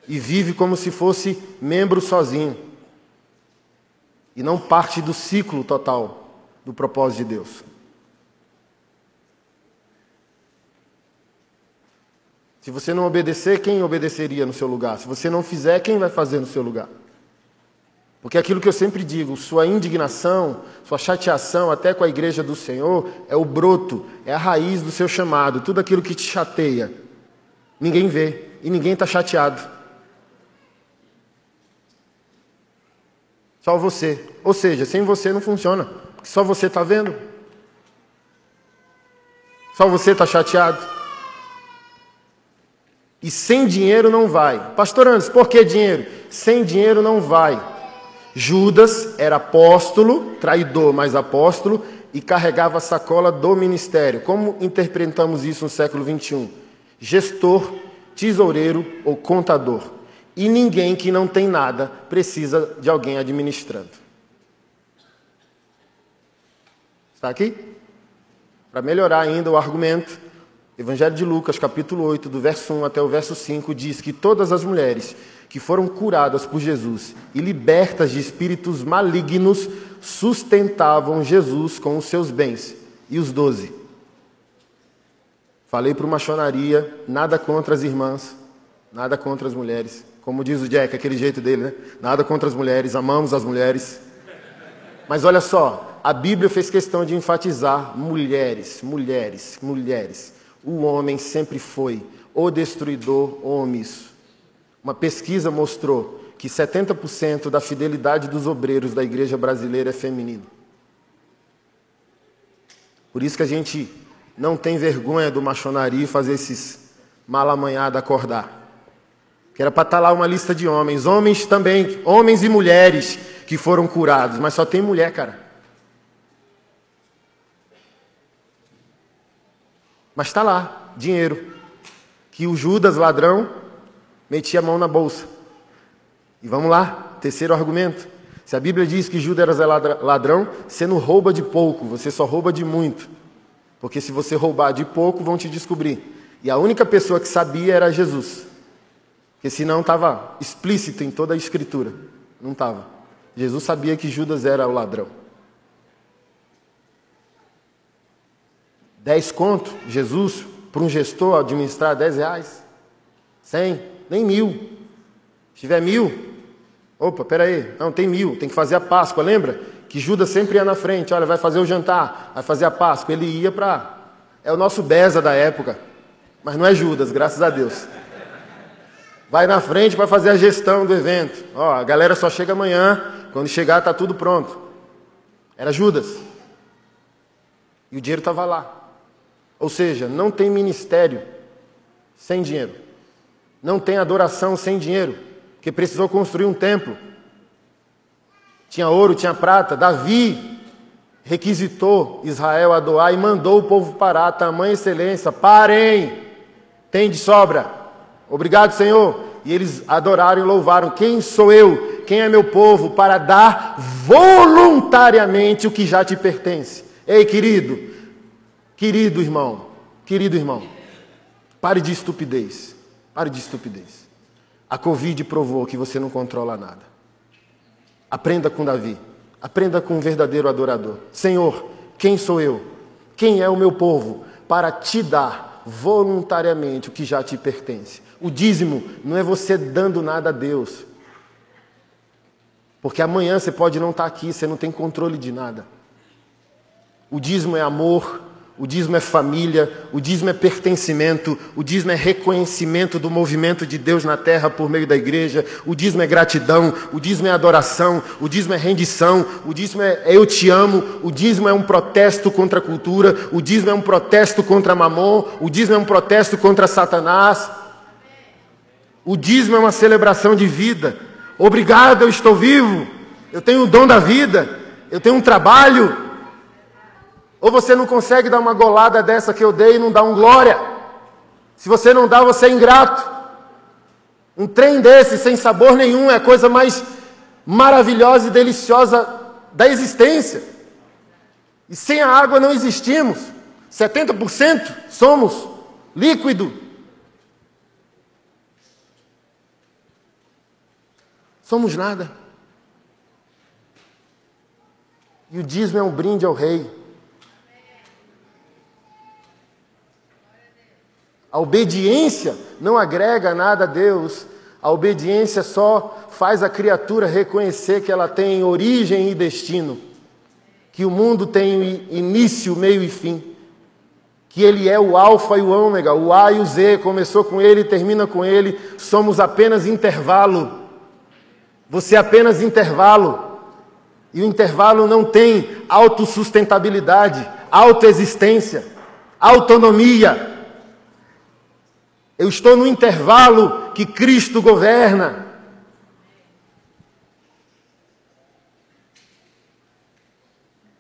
Speaker 2: e vive como se fosse membro sozinho e não parte do ciclo total do propósito de Deus. Se você não obedecer, quem obedeceria no seu lugar? Se você não fizer, quem vai fazer no seu lugar? Porque aquilo que eu sempre digo, sua indignação, sua chateação até com a igreja do Senhor é o broto, é a raiz do seu chamado, tudo aquilo que te chateia. Ninguém vê e ninguém está chateado. Só você. Ou seja, sem você não funciona. Só você está vendo. Só você está chateado. E sem dinheiro não vai. Pastor Anderson, por que dinheiro? Sem dinheiro não vai. Judas era apóstolo, traidor, mas apóstolo, e carregava a sacola do ministério. Como interpretamos isso no século 21? Gestor, tesoureiro ou contador. E ninguém que não tem nada precisa de alguém administrando. Está aqui? Para melhorar ainda o argumento, Evangelho de Lucas, capítulo 8, do verso 1 até o verso 5, diz que todas as mulheres que foram curadas por Jesus e libertas de espíritos malignos sustentavam Jesus com os seus bens. E os doze? Falei para uma maçonaria, nada contra as irmãs, nada contra as mulheres. Como diz o Jack, aquele jeito dele, né? Nada contra as mulheres, amamos as mulheres. Mas olha só, a Bíblia fez questão de enfatizar mulheres, mulheres, mulheres. O homem sempre foi o destruidor ou omisso. Uma pesquisa mostrou que 70% da fidelidade dos obreiros da igreja brasileira é feminino. Por isso que a gente não tem vergonha do machonaria fazer esses mal amanhado acordar que era para estar tá lá uma lista de homens, homens também, homens e mulheres que foram curados, mas só tem mulher, cara. Mas está lá, dinheiro, que o Judas, ladrão, metia a mão na bolsa. E vamos lá, terceiro argumento. Se a Bíblia diz que Judas era ladrão, você não rouba de pouco, você só rouba de muito. Porque se você roubar de pouco, vão te descobrir. E a única pessoa que sabia era Jesus. Porque senão estava explícito em toda a escritura. Não estava. Jesus sabia que Judas era o ladrão. Dez conto, Jesus, para um gestor administrar dez reais. Cem, nem mil. Se tiver mil, opa, peraí, não, tem mil, tem que fazer a Páscoa, lembra? Que Judas sempre ia na frente, olha, vai fazer o jantar, vai fazer a Páscoa. Ele ia para. É o nosso Beza da época. Mas não é Judas, graças a Deus vai na frente para fazer a gestão do evento. Ó, a galera só chega amanhã, quando chegar está tudo pronto. Era Judas. E o dinheiro estava lá. Ou seja, não tem ministério sem dinheiro. Não tem adoração sem dinheiro, porque precisou construir um templo. Tinha ouro, tinha prata. Davi requisitou Israel a doar e mandou o povo parar. Tamanha excelência, parem! Tem de sobra. Obrigado, Senhor. E eles adoraram e louvaram: Quem sou eu? Quem é meu povo? Para dar voluntariamente o que já te pertence. Ei, querido, querido irmão, querido irmão, pare de estupidez. Pare de estupidez. A Covid provou que você não controla nada. Aprenda com Davi. Aprenda com um verdadeiro adorador. Senhor, quem sou eu? Quem é o meu povo? Para te dar voluntariamente o que já te pertence. O dízimo não é você dando nada a Deus. Porque amanhã você pode não estar aqui, você não tem controle de nada. O dízimo é amor, o dízimo é família, o dízimo é pertencimento, o dízimo é reconhecimento do movimento de Deus na terra por meio da igreja, o dízimo é gratidão, o dízimo é adoração, o dízimo é rendição, o dízimo é, é eu te amo, o dízimo é um protesto contra a cultura, o dízimo é um protesto contra mamon, o dízimo é um protesto contra Satanás. O dízimo é uma celebração de vida. Obrigado, eu estou vivo, eu tenho o dom da vida, eu tenho um trabalho, ou você não consegue dar uma golada dessa que eu dei e não dá um glória. Se você não dá, você é ingrato. Um trem desse, sem sabor nenhum, é a coisa mais maravilhosa e deliciosa da existência. E sem a água não existimos. 70% somos líquido. Somos nada. E o dízimo é um brinde ao rei. A obediência não agrega nada a Deus. A obediência só faz a criatura reconhecer que ela tem origem e destino, que o mundo tem início, meio e fim, que ele é o alfa e o ômega, o A e o Z, começou com ele e termina com ele, somos apenas intervalo. Você é apenas intervalo. E o intervalo não tem autossustentabilidade, autoexistência, autonomia. Eu estou no intervalo que Cristo governa.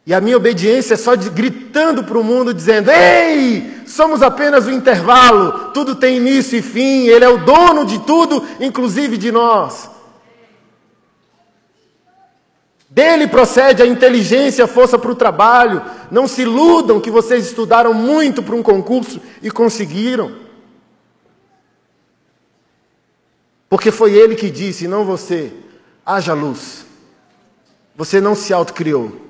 Speaker 2: E a minha obediência é só de, gritando para o mundo, dizendo: Ei, somos apenas o intervalo, tudo tem início e fim, Ele é o dono de tudo, inclusive de nós. Dele procede a inteligência, a força para o trabalho. Não se iludam que vocês estudaram muito para um concurso e conseguiram. Porque foi ele que disse, não você, haja luz. Você não se autocriou.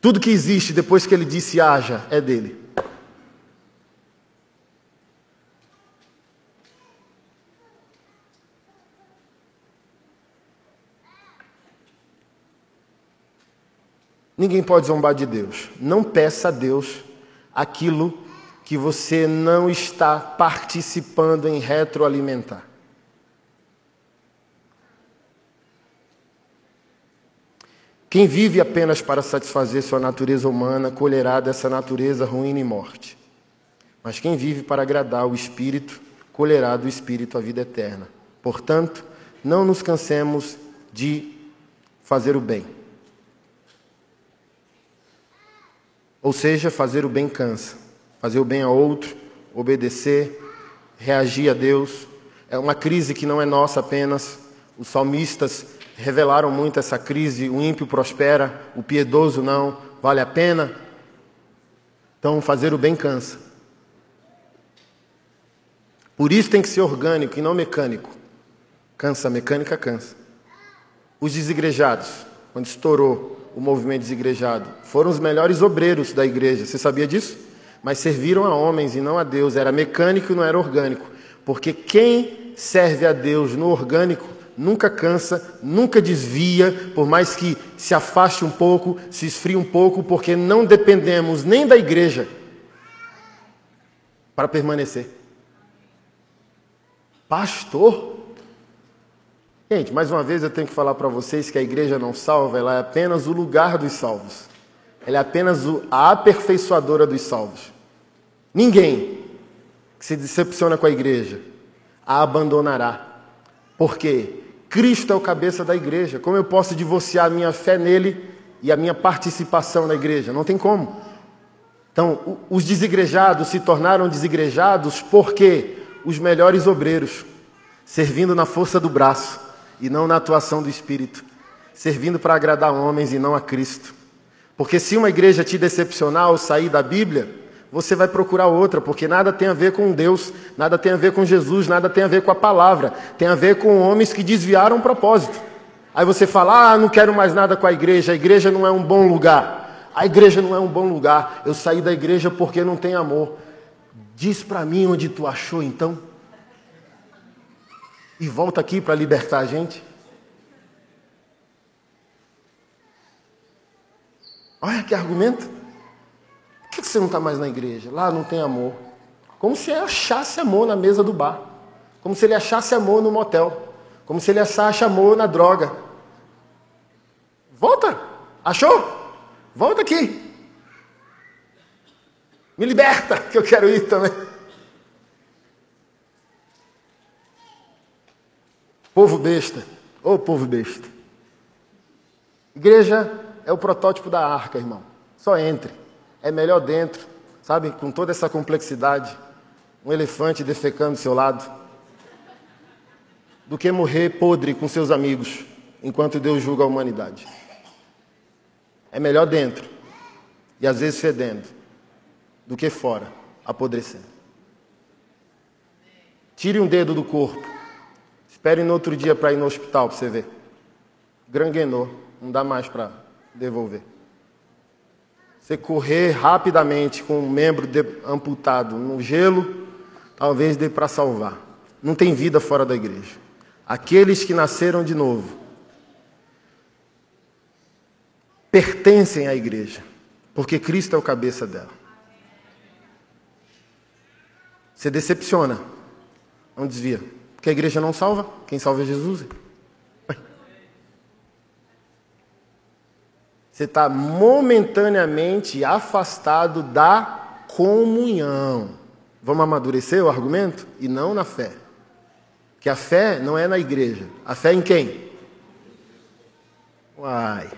Speaker 2: Tudo que existe depois que ele disse haja é dele. Ninguém pode zombar de Deus. Não peça a Deus aquilo que você não está participando em retroalimentar. Quem vive apenas para satisfazer sua natureza humana colherá dessa natureza ruína e morte. Mas quem vive para agradar o Espírito colherá do Espírito a vida eterna. Portanto, não nos cansemos de fazer o bem. Ou seja, fazer o bem cansa fazer o bem a outro, obedecer, reagir a Deus. É uma crise que não é nossa apenas. Os salmistas revelaram muito essa crise. O ímpio prospera, o piedoso não. Vale a pena? Então, fazer o bem cansa. Por isso tem que ser orgânico e não mecânico. Cansa, mecânica cansa. Os desigrejados, quando estourou o movimento desigrejado, foram os melhores obreiros da igreja. Você sabia disso? Mas serviram a homens e não a Deus. Era mecânico e não era orgânico. Porque quem serve a Deus no orgânico nunca cansa, nunca desvia, por mais que se afaste um pouco, se esfrie um pouco, porque não dependemos nem da igreja para permanecer. Pastor? Gente, mais uma vez eu tenho que falar para vocês que a igreja não salva, ela é apenas o lugar dos salvos. Ela é apenas a aperfeiçoadora dos salvos. Ninguém que se decepciona com a igreja a abandonará. Porque Cristo é o cabeça da igreja. Como eu posso divorciar a minha fé nele e a minha participação na igreja? Não tem como. Então, os desigrejados se tornaram desigrejados porque os melhores obreiros, servindo na força do braço e não na atuação do espírito, servindo para agradar homens e não a Cristo. Porque se uma igreja te decepcionar ao sair da Bíblia, você vai procurar outra, porque nada tem a ver com Deus, nada tem a ver com Jesus, nada tem a ver com a palavra, tem a ver com homens que desviaram o propósito. Aí você fala: ah, não quero mais nada com a igreja, a igreja não é um bom lugar. A igreja não é um bom lugar. Eu saí da igreja porque não tem amor. Diz para mim onde tu achou então. E volta aqui para libertar a gente. Olha que argumento. Por que você não está mais na igreja? Lá não tem amor. Como se ele achasse amor na mesa do bar. Como se ele achasse amor no motel. Como se ele achasse amor na droga. Volta! Achou? Volta aqui. Me liberta, que eu quero ir também. Povo besta. Ô oh, povo besta. Igreja é o protótipo da arca, irmão. Só entre é melhor dentro, sabe, com toda essa complexidade, um elefante defecando do seu lado, do que morrer podre com seus amigos, enquanto Deus julga a humanidade. É melhor dentro, e às vezes fedendo, do que fora, apodrecendo. Tire um dedo do corpo, espere no outro dia para ir no hospital para você ver. Granguenou, não dá mais para devolver. Você correr rapidamente com um membro amputado no gelo, talvez dê para salvar. Não tem vida fora da igreja. Aqueles que nasceram de novo pertencem à igreja, porque Cristo é o cabeça dela. Você decepciona, não desvia, porque a igreja não salva, quem salva é Jesus. Você está momentaneamente afastado da comunhão. Vamos amadurecer o argumento? E não na fé. Que a fé não é na igreja. A fé em quem? Uai.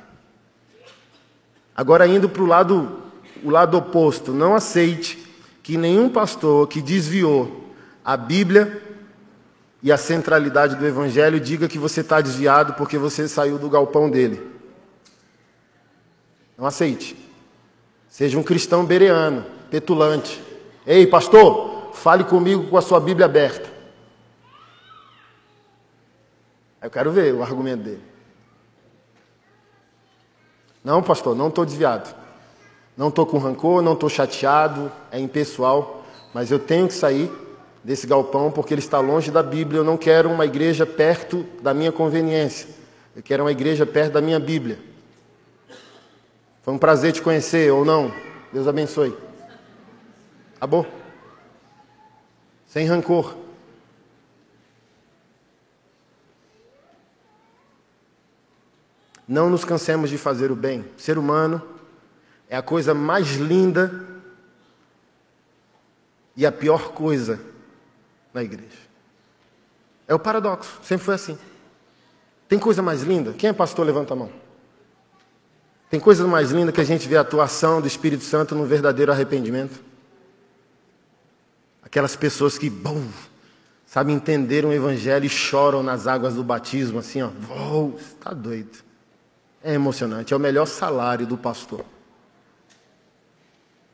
Speaker 2: Agora indo para o lado, o lado oposto, não aceite que nenhum pastor que desviou a Bíblia e a centralidade do Evangelho diga que você está desviado porque você saiu do galpão dele. Não aceite. Seja um cristão bereano, petulante. Ei, pastor, fale comigo com a sua Bíblia aberta. Eu quero ver o argumento dele. Não, pastor, não estou desviado. Não estou com rancor, não estou chateado, é impessoal, mas eu tenho que sair desse galpão porque ele está longe da Bíblia. Eu não quero uma igreja perto da minha conveniência. Eu quero uma igreja perto da minha Bíblia. Foi um prazer te conhecer ou não. Deus abençoe. Acabou? Sem rancor. Não nos cansemos de fazer o bem. Ser humano é a coisa mais linda e a pior coisa na igreja. É o paradoxo, sempre foi assim. Tem coisa mais linda? Quem é pastor? Levanta a mão. Tem coisa mais linda que a gente vê a atuação do Espírito Santo no verdadeiro arrependimento. Aquelas pessoas que, bom, sabem entender o Evangelho e choram nas águas do batismo, assim, ó. Oh, está doido. É emocionante, é o melhor salário do pastor.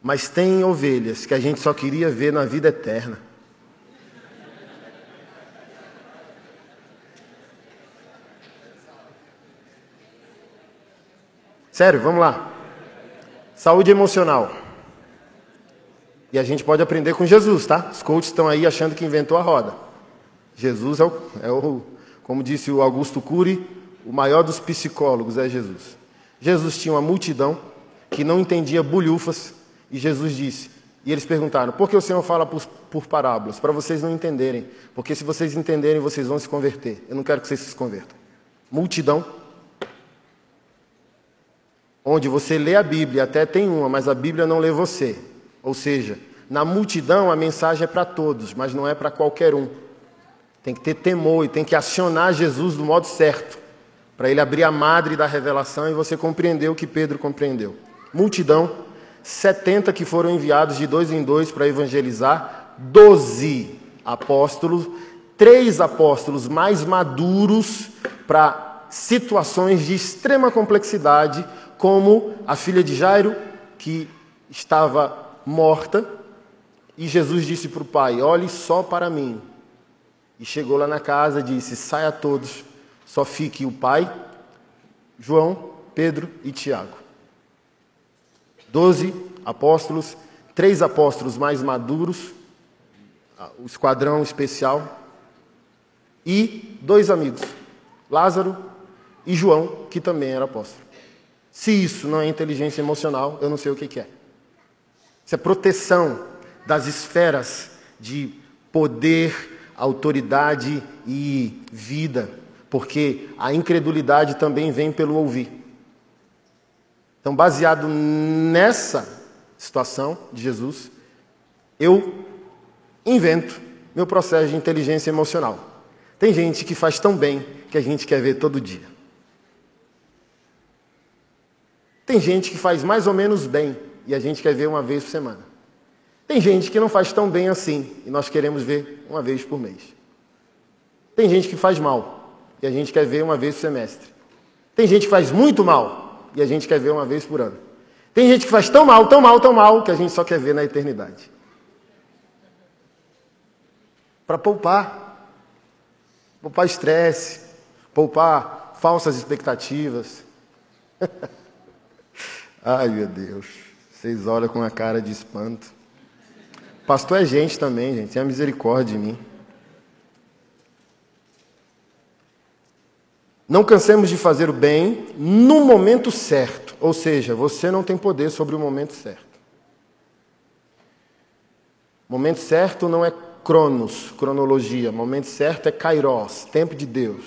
Speaker 2: Mas tem ovelhas que a gente só queria ver na vida eterna. Sério, vamos lá. Saúde emocional. E a gente pode aprender com Jesus, tá? Os coaches estão aí achando que inventou a roda. Jesus é o, é o como disse o Augusto Cury, o maior dos psicólogos é Jesus. Jesus tinha uma multidão que não entendia bulhufas e Jesus disse, e eles perguntaram, por que o Senhor fala por, por parábolas? Para vocês não entenderem, porque se vocês entenderem, vocês vão se converter. Eu não quero que vocês se convertam. Multidão onde você lê a Bíblia, até tem uma, mas a Bíblia não lê você. Ou seja, na multidão a mensagem é para todos, mas não é para qualquer um. Tem que ter temor e tem que acionar Jesus do modo certo, para ele abrir a madre da revelação e você compreender o que Pedro compreendeu. Multidão, 70 que foram enviados de dois em dois para evangelizar, 12 apóstolos, três apóstolos mais maduros para situações de extrema complexidade, como a filha de Jairo, que estava morta, e Jesus disse para o pai: Olhe só para mim. E chegou lá na casa disse: Saia todos, só fique o pai, João, Pedro e Tiago. Doze apóstolos, três apóstolos mais maduros, o esquadrão especial, e dois amigos, Lázaro e João, que também era apóstolo. Se isso não é inteligência emocional, eu não sei o que é. Isso é proteção das esferas de poder, autoridade e vida, porque a incredulidade também vem pelo ouvir. Então, baseado nessa situação de Jesus, eu invento meu processo de inteligência emocional. Tem gente que faz tão bem que a gente quer ver todo dia. Tem gente que faz mais ou menos bem e a gente quer ver uma vez por semana. Tem gente que não faz tão bem assim e nós queremos ver uma vez por mês. Tem gente que faz mal e a gente quer ver uma vez por semestre. Tem gente que faz muito mal e a gente quer ver uma vez por ano. Tem gente que faz tão mal, tão mal, tão mal que a gente só quer ver na eternidade. Para poupar. Poupar estresse, poupar falsas expectativas. *laughs* Ai, meu Deus. Vocês olham com a cara de espanto. Pastor é gente também, gente. Tenha misericórdia de mim. Não cansemos de fazer o bem no momento certo. Ou seja, você não tem poder sobre o momento certo. Momento certo não é cronos, cronologia. Momento certo é kairos, tempo de Deus.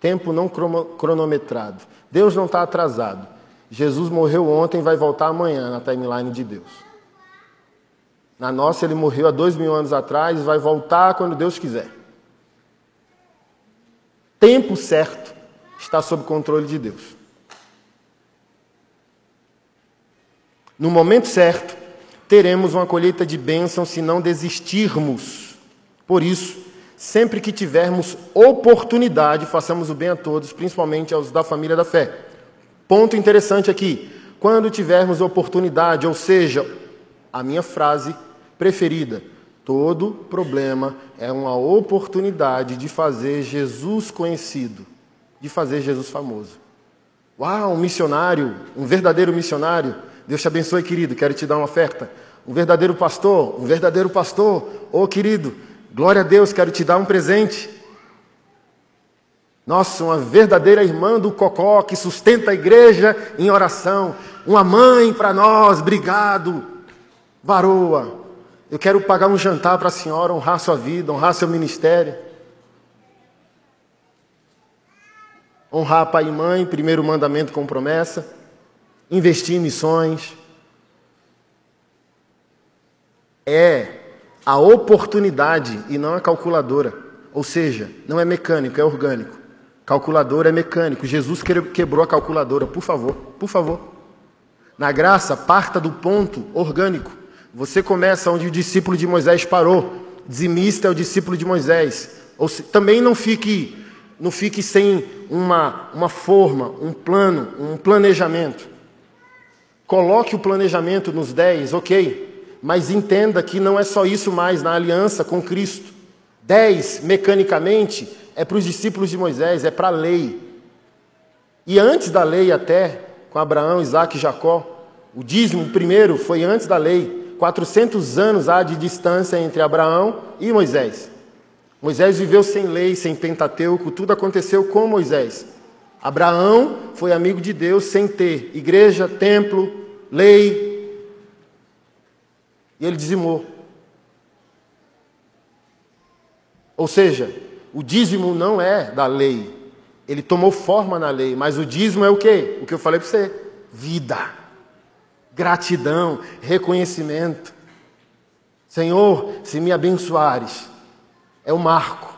Speaker 2: Tempo não cronometrado. Deus não está atrasado. Jesus morreu ontem e vai voltar amanhã na timeline de Deus. Na nossa, ele morreu há dois mil anos atrás e vai voltar quando Deus quiser. Tempo certo está sob controle de Deus. No momento certo, teremos uma colheita de bênção se não desistirmos. Por isso, sempre que tivermos oportunidade, façamos o bem a todos, principalmente aos da família da fé. Ponto interessante aqui. Quando tivermos oportunidade, ou seja, a minha frase preferida, todo problema é uma oportunidade de fazer Jesus conhecido, de fazer Jesus famoso. Uau, um missionário, um verdadeiro missionário. Deus te abençoe, querido. Quero te dar uma oferta. Um verdadeiro pastor, um verdadeiro pastor. Ô, oh, querido, glória a Deus, quero te dar um presente. Nossa, uma verdadeira irmã do Cocó que sustenta a igreja em oração. Uma mãe para nós, obrigado. Varoa, eu quero pagar um jantar para a senhora, honrar sua vida, honrar seu ministério. Honrar pai e mãe, primeiro mandamento com promessa. Investir em missões. É a oportunidade e não a calculadora. Ou seja, não é mecânico, é orgânico. Calculador é mecânico. Jesus quebrou a calculadora, por favor, por favor. Na graça, parta do ponto orgânico. Você começa onde o discípulo de Moisés parou. Dizimista é o discípulo de Moisés. Ou se, também não fique, não fique sem uma, uma forma, um plano, um planejamento. Coloque o planejamento nos dez, ok. Mas entenda que não é só isso mais na aliança com Cristo. Dez, mecanicamente, é para os discípulos de Moisés, é para a lei. E antes da lei, até, com Abraão, Isaac e Jacó, o dízimo primeiro foi antes da lei. 400 anos há de distância entre Abraão e Moisés. Moisés viveu sem lei, sem Pentateuco, tudo aconteceu com Moisés. Abraão foi amigo de Deus sem ter igreja, templo, lei. E ele dizimou. Ou seja, o dízimo não é da lei. Ele tomou forma na lei, mas o dízimo é o quê? O que eu falei para você: vida, gratidão, reconhecimento. Senhor, se me abençoares, é o marco.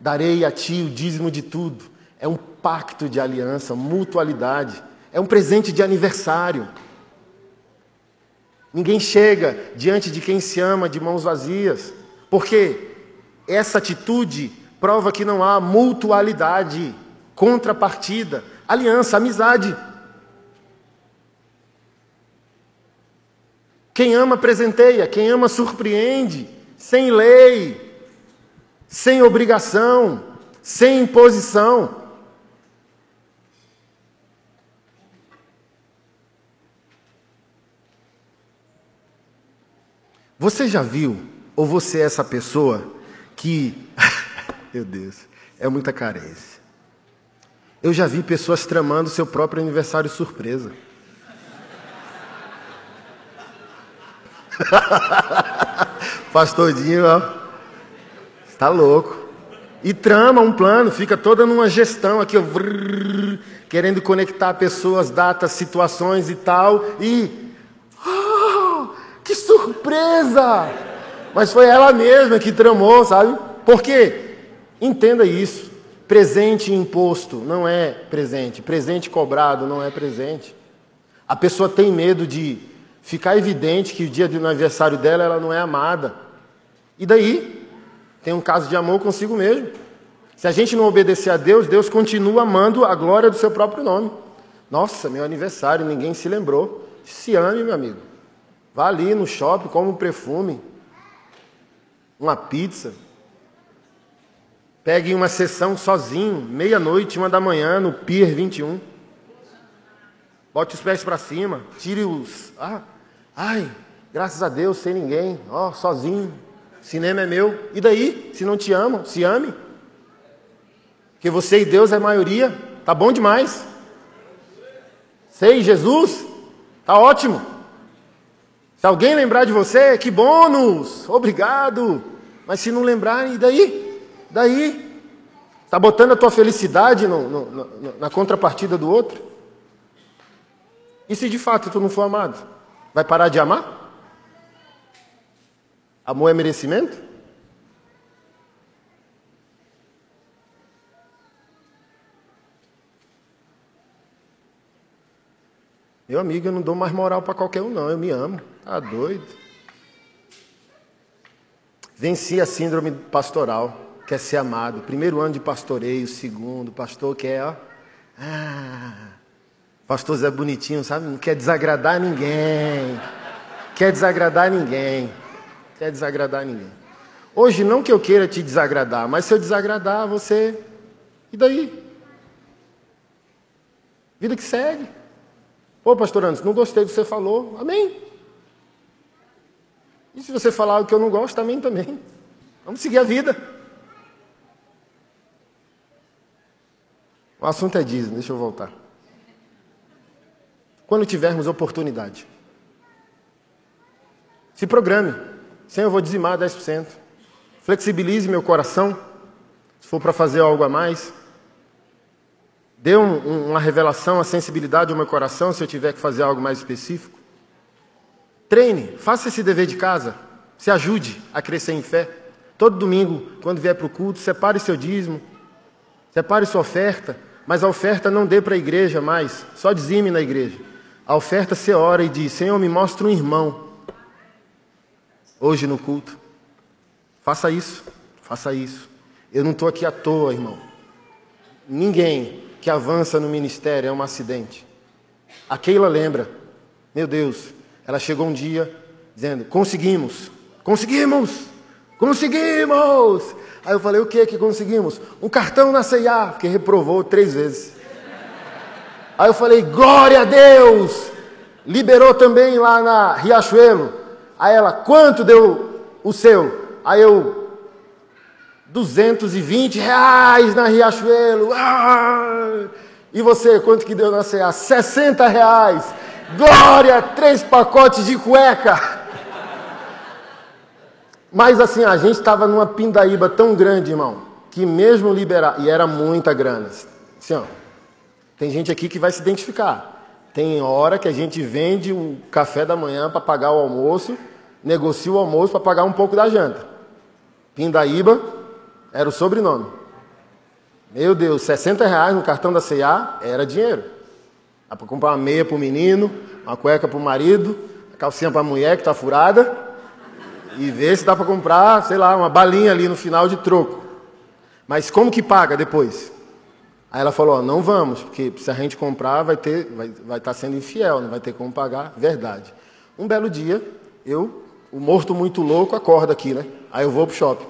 Speaker 2: Darei a ti o dízimo de tudo. É um pacto de aliança, mutualidade. É um presente de aniversário. Ninguém chega diante de quem se ama de mãos vazias, porque essa atitude prova que não há mutualidade, contrapartida, aliança, amizade. Quem ama presenteia, quem ama surpreende, sem lei, sem obrigação, sem imposição. Você já viu, ou você é essa pessoa que. *laughs* Meu Deus, é muita carência. Eu já vi pessoas tramando seu próprio aniversário surpresa. *laughs* Pastor Dinho, ó, está louco. E trama um plano, fica toda numa gestão aqui, ó, querendo conectar pessoas, datas, situações e tal. E. Oh, que surpresa! Mas foi ela mesma que tramou, sabe? Por quê? Entenda isso. Presente imposto não é presente. Presente cobrado não é presente. A pessoa tem medo de ficar evidente que o dia do aniversário dela ela não é amada. E daí? Tem um caso de amor consigo mesmo. Se a gente não obedecer a Deus, Deus continua amando a glória do seu próprio nome. Nossa, meu aniversário, ninguém se lembrou. Se ame, meu amigo. Vá ali no shopping, come um perfume, uma pizza. Pegue uma sessão sozinho, meia-noite, uma da manhã, no Pier 21. Bote os pés para cima, tire os. Ah, ai, graças a Deus, sem ninguém, ó, sozinho. Cinema é meu. E daí? Se não te amam, se ame. Porque você e Deus é maioria, tá bom demais. Sei Jesus, tá ótimo. Se alguém lembrar de você, que bônus, obrigado. Mas se não lembrar, e daí? Daí? Está botando a tua felicidade no, no, no, na contrapartida do outro? E se de fato tu não for amado? Vai parar de amar? Amor é merecimento? Meu amigo, eu não dou mais moral para qualquer um, não. Eu me amo. Tá doido? Venci a síndrome pastoral, quer ser amado. Primeiro ano de pastoreio, segundo, pastor quer, ó. Ah, pastor Zé Bonitinho, sabe? Não quer desagradar ninguém. Quer desagradar ninguém. Quer desagradar ninguém. Hoje, não que eu queira te desagradar, mas se eu desagradar, você. E daí? Vida que segue. Pô, pastor Anderson, não gostei do que você falou. Amém. E se você falar o que eu não gosto, amém também. Vamos seguir a vida. O assunto é dízimo, deixa eu voltar. Quando tivermos oportunidade, se programe. Senhor, eu vou dizimar 10%. Flexibilize meu coração, se for para fazer algo a mais. Dê um, uma revelação, a sensibilidade ao meu coração se eu tiver que fazer algo mais específico. Treine, faça esse dever de casa, se ajude a crescer em fé. Todo domingo, quando vier para o culto, separe seu dízimo, separe sua oferta, mas a oferta não dê para a igreja mais, só dizime na igreja. A oferta você ora e diz: Senhor, me mostra um irmão hoje no culto. Faça isso, faça isso. Eu não estou aqui à toa, irmão. Ninguém que avança no ministério é um acidente. A Keila lembra, meu Deus, ela chegou um dia dizendo: conseguimos, conseguimos, conseguimos. Aí eu falei: o que que conseguimos? Um cartão na CIA, que reprovou três vezes. Aí eu falei: glória a Deus! Liberou também lá na Riachuelo. Aí ela: quanto deu o seu? Aí eu 220 reais na Riachuelo. Ah! E você, quanto que deu na CA? 60 reais. Glória, três pacotes de cueca. Mas assim, a gente estava numa pindaíba tão grande, irmão, que mesmo liberar, e era muita grana. Assim, ó, tem gente aqui que vai se identificar. Tem hora que a gente vende o café da manhã para pagar o almoço, negocia o almoço para pagar um pouco da janta. Pindaíba, era o sobrenome. Meu Deus, 60 reais no cartão da C&A era dinheiro. Dá para comprar uma meia para o menino, uma cueca para o marido, calcinha para mulher que está furada e ver se dá para comprar, sei lá, uma balinha ali no final de troco. Mas como que paga depois? Aí ela falou, ó, não vamos, porque se a gente comprar vai ter, vai, vai estar tá sendo infiel, não vai ter como pagar, verdade. Um belo dia, eu, o morto muito louco, acorda aqui, né? Aí eu vou pro shopping.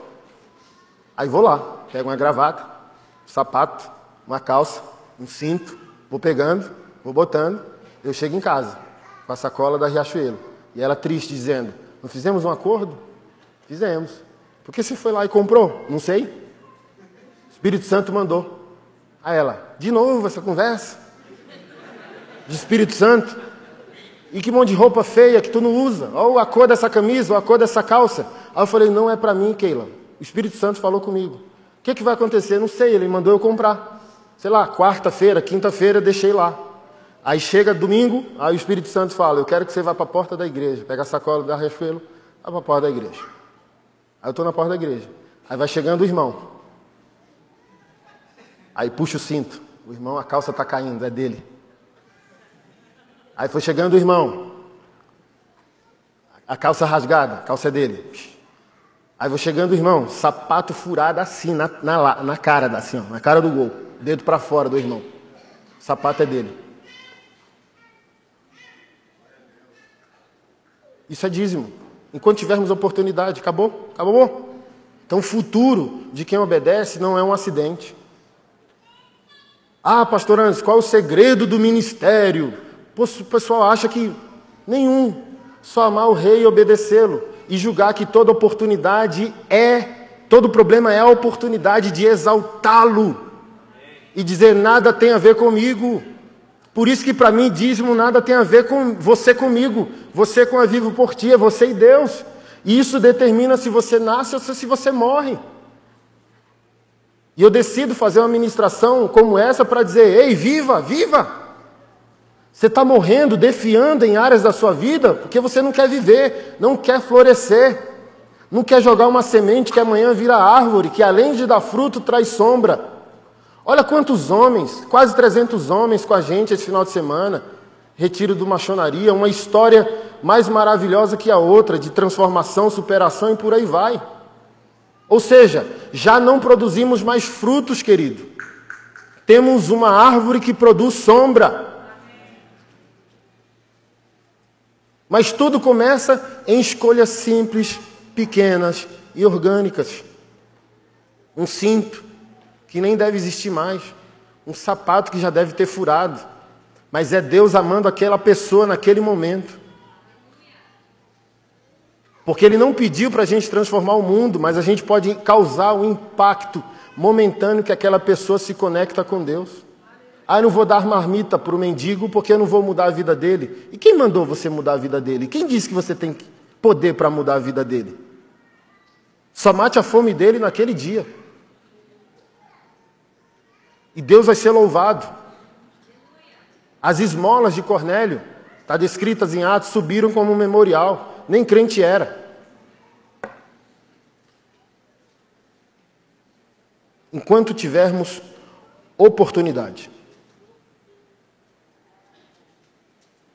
Speaker 2: Aí vou lá, pego uma gravata, um sapato, uma calça, um cinto, vou pegando, vou botando, eu chego em casa, com a sacola da Riachuelo. E ela triste, dizendo, não fizemos um acordo? Fizemos. Por que você foi lá e comprou? Não sei. O Espírito Santo mandou. Aí ela, de novo essa conversa? De Espírito Santo? E que monte de roupa feia que tu não usa? Ou a cor dessa camisa, ou a cor dessa calça. Aí eu falei, não é para mim, Keila. O Espírito Santo falou comigo. O que, que vai acontecer? Não sei, ele mandou eu comprar. Sei lá, quarta-feira, quinta-feira, deixei lá. Aí chega domingo, aí o Espírito Santo fala, eu quero que você vá para a porta da igreja. Pega a sacola da Riachuelo, vai para a porta da igreja. Aí eu estou na porta da igreja. Aí vai chegando o irmão. Aí puxa o cinto. O irmão, a calça está caindo, é dele. Aí foi chegando o irmão. A calça rasgada, a calça é dele. Aí foi chegando o irmão, sapato furado assim, na, na, na cara, assim, ó, na cara do gol. Dedo para fora do irmão. O sapato é dele. Isso é dízimo. Enquanto tivermos oportunidade, acabou? Acabou? Então, o futuro de quem obedece não é um acidente. Ah, pastor Anderson, qual é o segredo do ministério? O pessoal acha que nenhum, só amar o rei e obedecê-lo e julgar que toda oportunidade é, todo problema é a oportunidade de exaltá-lo e dizer nada tem a ver comigo. Por isso que para mim dízimo nada tem a ver com você comigo, você com a Vivo por Ti, é você e Deus. E isso determina se você nasce ou se você morre. E eu decido fazer uma ministração como essa para dizer: ei, viva, viva! Você está morrendo, defiando em áreas da sua vida porque você não quer viver, não quer florescer, não quer jogar uma semente que amanhã vira árvore, que além de dar fruto traz sombra. Olha quantos homens, quase 300 homens com a gente esse final de semana, retiro do machonaria, uma história mais maravilhosa que a outra, de transformação, superação e por aí vai. Ou seja, já não produzimos mais frutos, querido. Temos uma árvore que produz sombra. Mas tudo começa em escolhas simples, pequenas e orgânicas. Um cinto que nem deve existir mais, um sapato que já deve ter furado, mas é Deus amando aquela pessoa naquele momento. Porque Ele não pediu para a gente transformar o mundo, mas a gente pode causar um impacto momentâneo que aquela pessoa se conecta com Deus. Ah, eu não vou dar marmita para o mendigo porque eu não vou mudar a vida dele. E quem mandou você mudar a vida dele? Quem disse que você tem poder para mudar a vida dele? Só mate a fome dele naquele dia. E Deus vai ser louvado. As esmolas de Cornélio, está descritas em Atos, subiram como um memorial nem crente era. Enquanto tivermos oportunidade.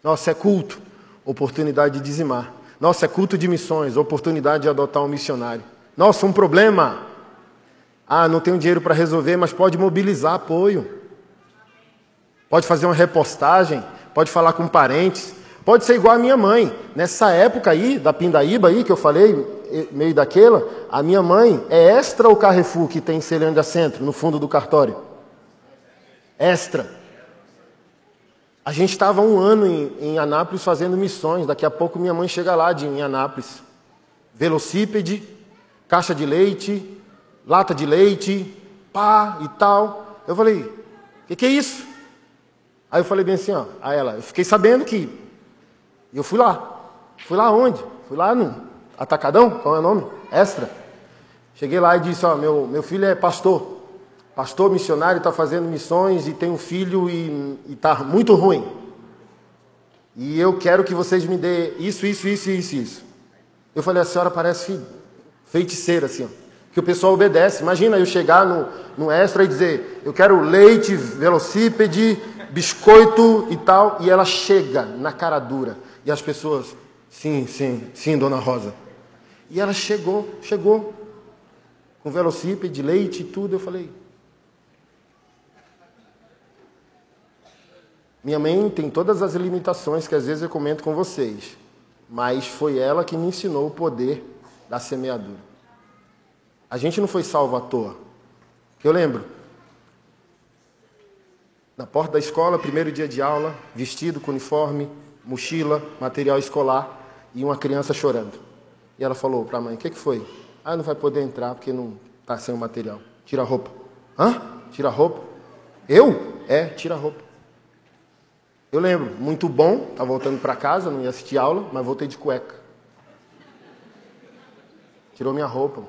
Speaker 2: Nossa, é culto, oportunidade de dizimar. Nossa, é culto de missões, oportunidade de adotar um missionário. Nossa, um problema. Ah, não tenho dinheiro para resolver, mas pode mobilizar apoio. Pode fazer uma repostagem, pode falar com parentes, Pode ser igual a minha mãe. Nessa época aí, da Pindaíba aí, que eu falei, meio daquela, a minha mãe é extra o Carrefour que tem em Celândia Centro, no fundo do cartório. Extra. A gente estava um ano em, em, Anápolis fazendo missões. Daqui a pouco minha mãe chega lá de, em Anápolis. Velocípede, caixa de leite, lata de leite, pá e tal. Eu falei, o que, que é isso? Aí eu falei bem assim, ó, a ela, eu fiquei sabendo que eu fui lá. Fui lá onde? Fui lá no Atacadão, qual é o nome? Extra. Cheguei lá e disse, ó, meu, meu filho é pastor. Pastor missionário, está fazendo missões e tem um filho e está muito ruim. E eu quero que vocês me dê isso, isso, isso, isso, isso. Eu falei, a senhora parece feiticeira, assim, ó, que o pessoal obedece. Imagina eu chegar no, no extra e dizer, eu quero leite, velocípede, biscoito e tal, e ela chega na cara dura. E as pessoas, Sim, sim, sim, dona Rosa. E ela chegou, chegou, com velocípede, leite e tudo. Eu falei, Minha mãe tem todas as limitações que às vezes eu comento com vocês, mas foi ela que me ensinou o poder da semeadura. A gente não foi salvo à toa. Eu lembro, na porta da escola, primeiro dia de aula, vestido com uniforme, mochila, material escolar e uma criança chorando. E ela falou para a mãe: O que, que foi? Ah, não vai poder entrar porque não está sem o material. Tira a roupa. Hã? Tira a roupa? Eu? É, tira a roupa. Eu lembro, muito bom, estava voltando para casa, não ia assistir aula, mas voltei de cueca. Tirou minha roupa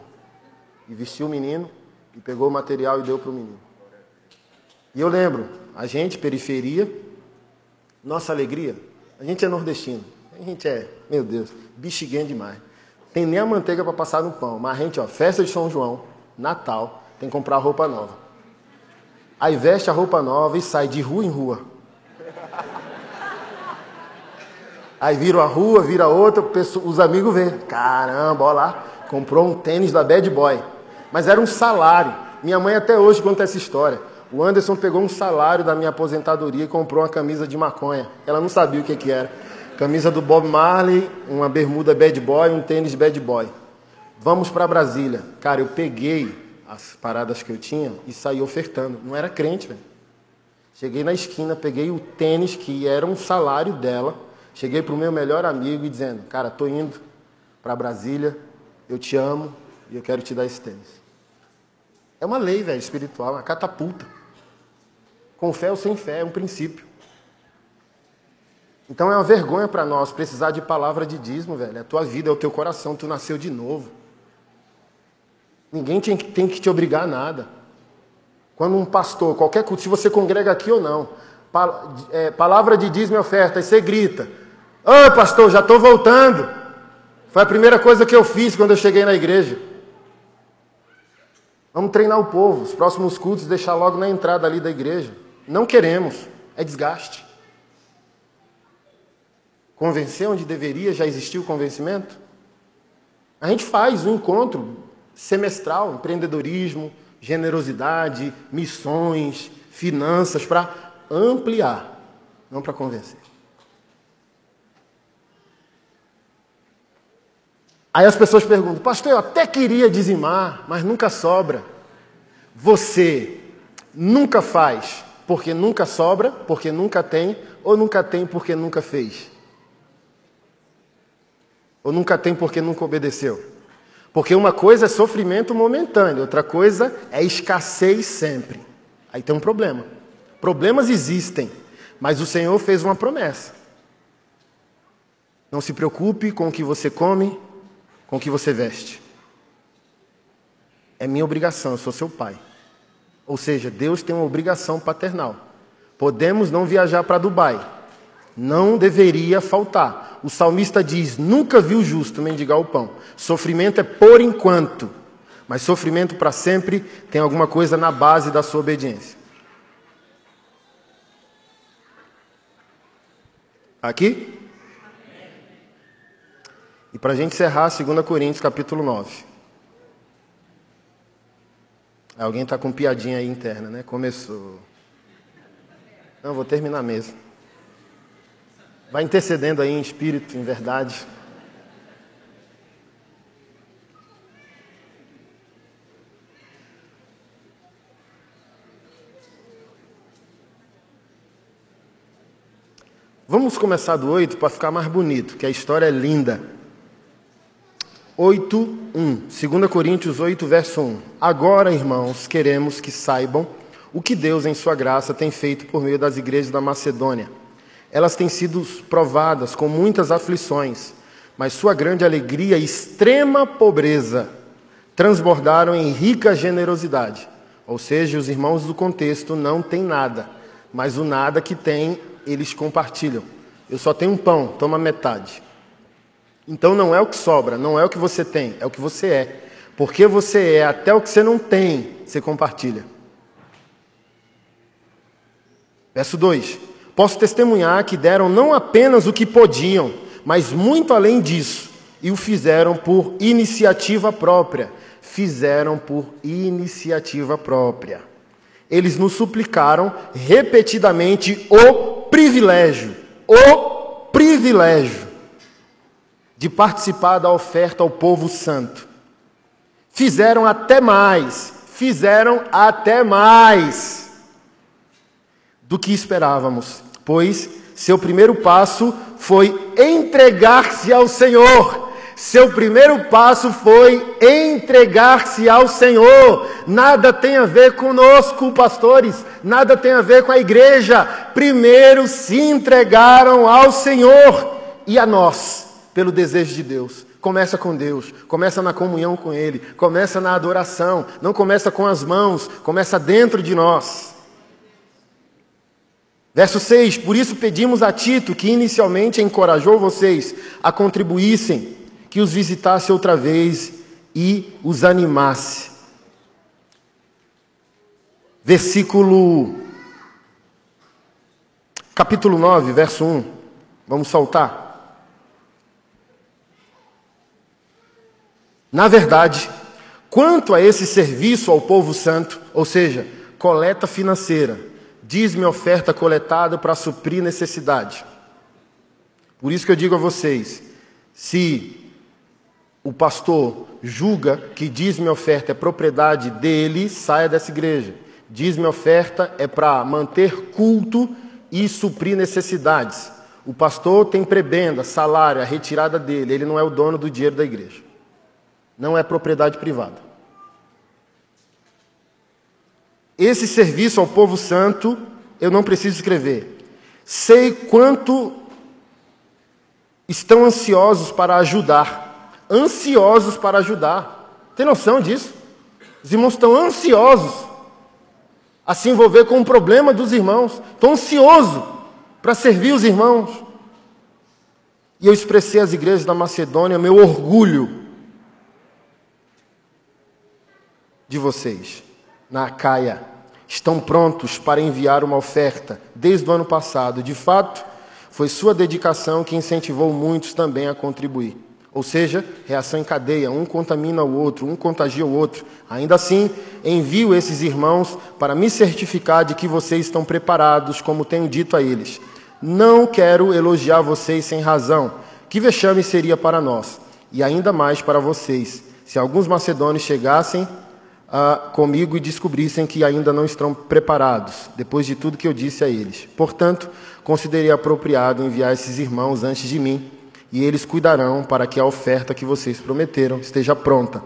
Speaker 2: e vestiu o menino e pegou o material e deu para o menino. E eu lembro, a gente, periferia, nossa alegria, a gente é nordestino, a gente é, meu Deus, bexiguento demais. Tem nem a manteiga para passar no pão, mas a gente, ó, festa de São João, Natal, tem que comprar roupa nova. Aí veste a roupa nova e sai de rua em rua Aí vira uma rua, vira outra, os amigos vêem. Caramba, olha lá, comprou um tênis da Bad Boy. Mas era um salário. Minha mãe até hoje conta essa história. O Anderson pegou um salário da minha aposentadoria e comprou uma camisa de maconha. Ela não sabia o que, que era. Camisa do Bob Marley, uma bermuda Bad Boy, um tênis Bad Boy. Vamos para Brasília. Cara, eu peguei as paradas que eu tinha e saí ofertando. Não era crente, velho. Cheguei na esquina, peguei o tênis que era um salário dela Cheguei para o meu melhor amigo e dizendo, cara, estou indo para Brasília, eu te amo e eu quero te dar esse tênis. É uma lei, velho, espiritual, uma catapulta. Com fé ou sem fé, é um princípio. Então é uma vergonha para nós precisar de palavra de dízimo, velho. É a tua vida, é o teu coração, tu nasceu de novo. Ninguém tem que, tem que te obrigar a nada. Quando um pastor, qualquer culto, se você congrega aqui ou não, é, palavra de dízimo e oferta, e você grita, Ô pastor, já estou voltando. Foi a primeira coisa que eu fiz quando eu cheguei na igreja. Vamos treinar o povo, os próximos cultos deixar logo na entrada ali da igreja. Não queremos, é desgaste. Convencer onde deveria, já existiu o convencimento? A gente faz um encontro semestral, empreendedorismo, generosidade, missões, finanças, para ampliar, não para convencer. Aí as pessoas perguntam, pastor, eu até queria dizimar, mas nunca sobra. Você nunca faz porque nunca sobra, porque nunca tem, ou nunca tem porque nunca fez? Ou nunca tem porque nunca obedeceu? Porque uma coisa é sofrimento momentâneo, outra coisa é escassez sempre. Aí tem um problema. Problemas existem, mas o Senhor fez uma promessa. Não se preocupe com o que você come, com o que você veste. É minha obrigação, eu sou seu pai. Ou seja, Deus tem uma obrigação paternal. Podemos não viajar para Dubai. Não deveria faltar. O salmista diz: Nunca vi o justo mendigar o pão. Sofrimento é por enquanto, mas sofrimento para sempre tem alguma coisa na base da sua obediência. Aqui? E para a gente encerrar, 2 Coríntios capítulo 9. Alguém está com piadinha aí interna, né? Começou. Não, vou terminar mesmo. Vai intercedendo aí em espírito, em verdade. Vamos começar do 8 para ficar mais bonito, que a história é linda. 8, 1. 2 Coríntios 8, verso 1. Agora, irmãos, queremos que saibam o que Deus, em Sua graça, tem feito por meio das igrejas da Macedônia. Elas têm sido provadas com muitas aflições, mas Sua grande alegria e extrema pobreza transbordaram em rica generosidade. Ou seja, os irmãos do contexto não têm nada, mas o nada que têm, eles compartilham. Eu só tenho um pão, toma metade. Então não é o que sobra, não é o que você tem, é o que você é. Porque você é até o que você não tem, você compartilha. Verso 2: Posso testemunhar que deram não apenas o que podiam, mas muito além disso, e o fizeram por iniciativa própria. Fizeram por iniciativa própria. Eles nos suplicaram repetidamente o privilégio, o privilégio de participar da oferta ao povo santo. Fizeram até mais, fizeram até mais do que esperávamos, pois seu primeiro passo foi entregar-se ao Senhor. Seu primeiro passo foi entregar-se ao Senhor. Nada tem a ver conosco, pastores, nada tem a ver com a igreja. Primeiro se entregaram ao Senhor e a nós, pelo desejo de Deus. Começa com Deus, começa na comunhão com Ele, começa na adoração, não começa com as mãos, começa dentro de nós. Verso 6: Por isso pedimos a Tito, que inicialmente encorajou vocês a contribuíssem, que os visitasse outra vez e os animasse. Versículo. Capítulo 9, verso 1. Vamos saltar. Na verdade, quanto a esse serviço ao povo santo, ou seja, coleta financeira, diz-me oferta coletada para suprir necessidade. Por isso que eu digo a vocês: se o pastor julga que diz-me oferta é propriedade dele, saia dessa igreja. Diz-me oferta é para manter culto e suprir necessidades. O pastor tem prebenda, salário, a retirada dele, ele não é o dono do dinheiro da igreja não é propriedade privada. Esse serviço ao povo santo, eu não preciso escrever. Sei quanto estão ansiosos para ajudar. Ansiosos para ajudar. Tem noção disso? Os irmãos estão ansiosos a se envolver com o problema dos irmãos. Estão ansiosos para servir os irmãos. E eu expressei às igrejas da Macedônia meu orgulho de vocês, na Acaia, estão prontos para enviar uma oferta desde o ano passado. De fato, foi sua dedicação que incentivou muitos também a contribuir. Ou seja, reação em cadeia, um contamina o outro, um contagia o outro. Ainda assim, envio esses irmãos para me certificar de que vocês estão preparados, como tenho dito a eles. Não quero elogiar vocês sem razão. Que vexame seria para nós, e ainda mais para vocês, se alguns macedônios chegassem ah, comigo e descobrissem que ainda não estão preparados, depois de tudo que eu disse a eles. Portanto, considerei apropriado enviar esses irmãos antes de mim, e eles cuidarão para que a oferta que vocês prometeram esteja pronta.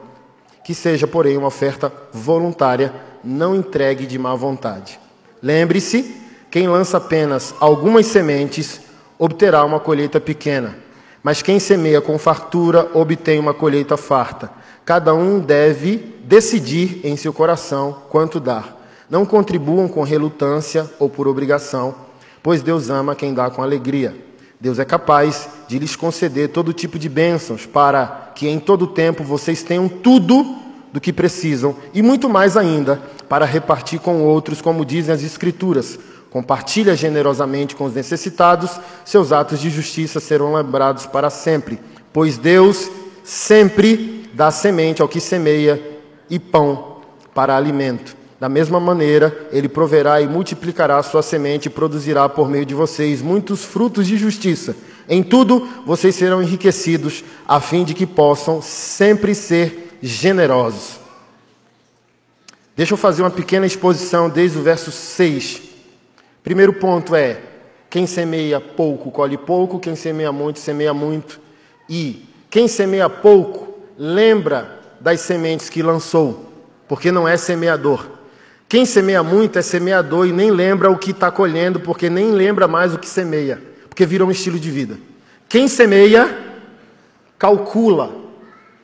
Speaker 2: Que seja, porém, uma oferta voluntária, não entregue de má vontade. Lembre-se: quem lança apenas algumas sementes obterá uma colheita pequena, mas quem semeia com fartura obtém uma colheita farta. Cada um deve decidir em seu coração quanto dar. Não contribuam com relutância ou por obrigação, pois Deus ama quem dá com alegria. Deus é capaz de lhes conceder todo tipo de bênçãos, para que em todo tempo vocês tenham tudo do que precisam e muito mais ainda para repartir com outros, como dizem as Escrituras. Compartilha generosamente com os necessitados, seus atos de justiça serão lembrados para sempre, pois Deus sempre dá semente ao que semeia e pão para alimento. Da mesma maneira, ele proverá e multiplicará a sua semente e produzirá por meio de vocês muitos frutos de justiça. Em tudo, vocês serão enriquecidos, a fim de que possam sempre ser generosos. Deixa eu fazer uma pequena exposição desde o verso 6. Primeiro ponto é: quem semeia pouco, colhe pouco, quem semeia muito, semeia muito. E quem semeia pouco, lembra das sementes que lançou, porque não é semeador. Quem semeia muito é semeador e nem lembra o que está colhendo, porque nem lembra mais o que semeia, porque virou um estilo de vida. Quem semeia, calcula.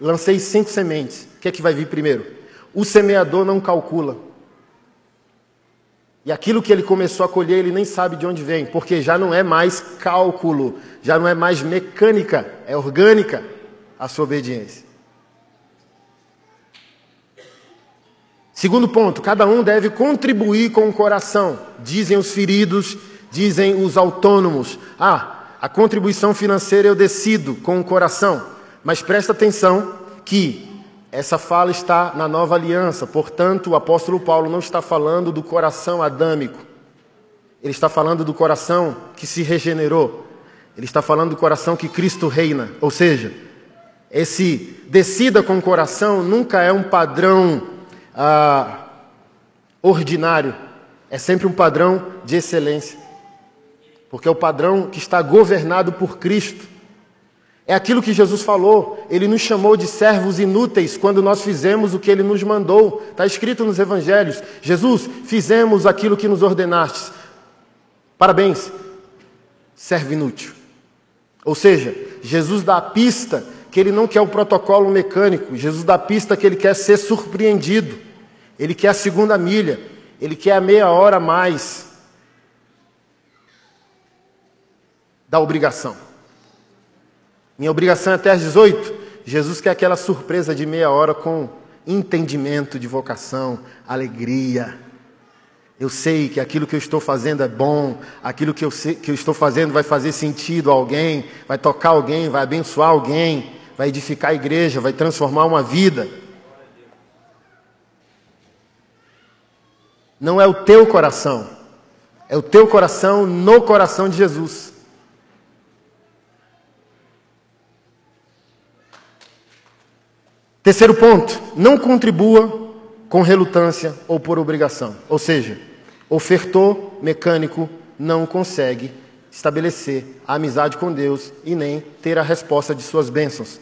Speaker 2: Lancei cinco sementes. O que é que vai vir primeiro? O semeador não calcula. E aquilo que ele começou a colher, ele nem sabe de onde vem, porque já não é mais cálculo, já não é mais mecânica, é orgânica a sua obediência. Segundo ponto, cada um deve contribuir com o coração, dizem os feridos, dizem os autônomos. Ah, A contribuição financeira eu decido com o coração, mas presta atenção que essa fala está na nova aliança, portanto, o apóstolo Paulo não está falando do coração adâmico, ele está falando do coração que se regenerou, ele está falando do coração que Cristo reina, ou seja, esse decida com o coração nunca é um padrão ah, ordinário, é sempre um padrão de excelência, porque é o padrão que está governado por Cristo. É aquilo que Jesus falou, ele nos chamou de servos inúteis quando nós fizemos o que ele nos mandou. Está escrito nos evangelhos: Jesus, fizemos aquilo que nos ordenastes. Parabéns, servo inútil. Ou seja, Jesus dá a pista que ele não quer o protocolo mecânico, Jesus dá pista que ele quer ser surpreendido, ele quer a segunda milha, ele quer a meia hora a mais da obrigação. Minha obrigação é até às 18. Jesus quer aquela surpresa de meia hora com entendimento de vocação, alegria. Eu sei que aquilo que eu estou fazendo é bom, aquilo que eu, sei, que eu estou fazendo vai fazer sentido a alguém, vai tocar alguém, vai abençoar alguém, vai edificar a igreja, vai transformar uma vida. Não é o teu coração, é o teu coração no coração de Jesus. Terceiro ponto, não contribua com relutância ou por obrigação. Ou seja, ofertor mecânico não consegue estabelecer a amizade com Deus e nem ter a resposta de suas bênçãos.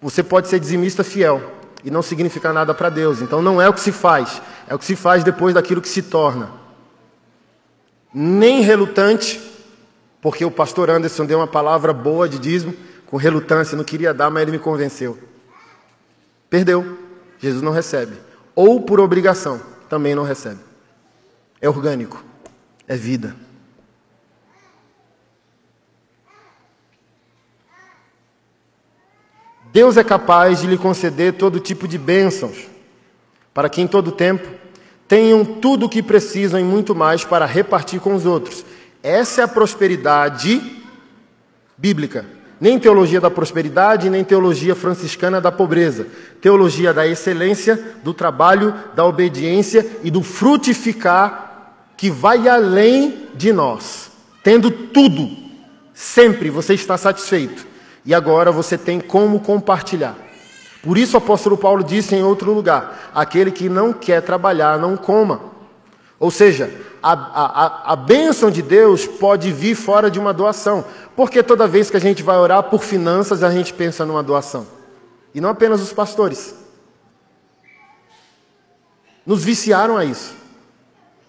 Speaker 2: Você pode ser dizimista fiel e não significar nada para Deus. Então não é o que se faz, é o que se faz depois daquilo que se torna. Nem relutante, porque o pastor Anderson deu uma palavra boa de dízimo, com relutância, não queria dar, mas ele me convenceu. Perdeu. Jesus não recebe. Ou por obrigação, também não recebe. É orgânico. É vida. Deus é capaz de lhe conceder todo tipo de bênçãos, para que em todo tempo tenham tudo o que precisam e muito mais para repartir com os outros. Essa é a prosperidade bíblica. Nem teologia da prosperidade, nem teologia franciscana da pobreza. Teologia da excelência, do trabalho, da obediência e do frutificar que vai além de nós. Tendo tudo, sempre você está satisfeito. E agora você tem como compartilhar. Por isso o apóstolo Paulo disse em outro lugar: aquele que não quer trabalhar, não coma. Ou seja, a, a, a bênção de Deus pode vir fora de uma doação. Porque toda vez que a gente vai orar por finanças, a gente pensa numa doação. E não apenas os pastores. Nos viciaram a isso.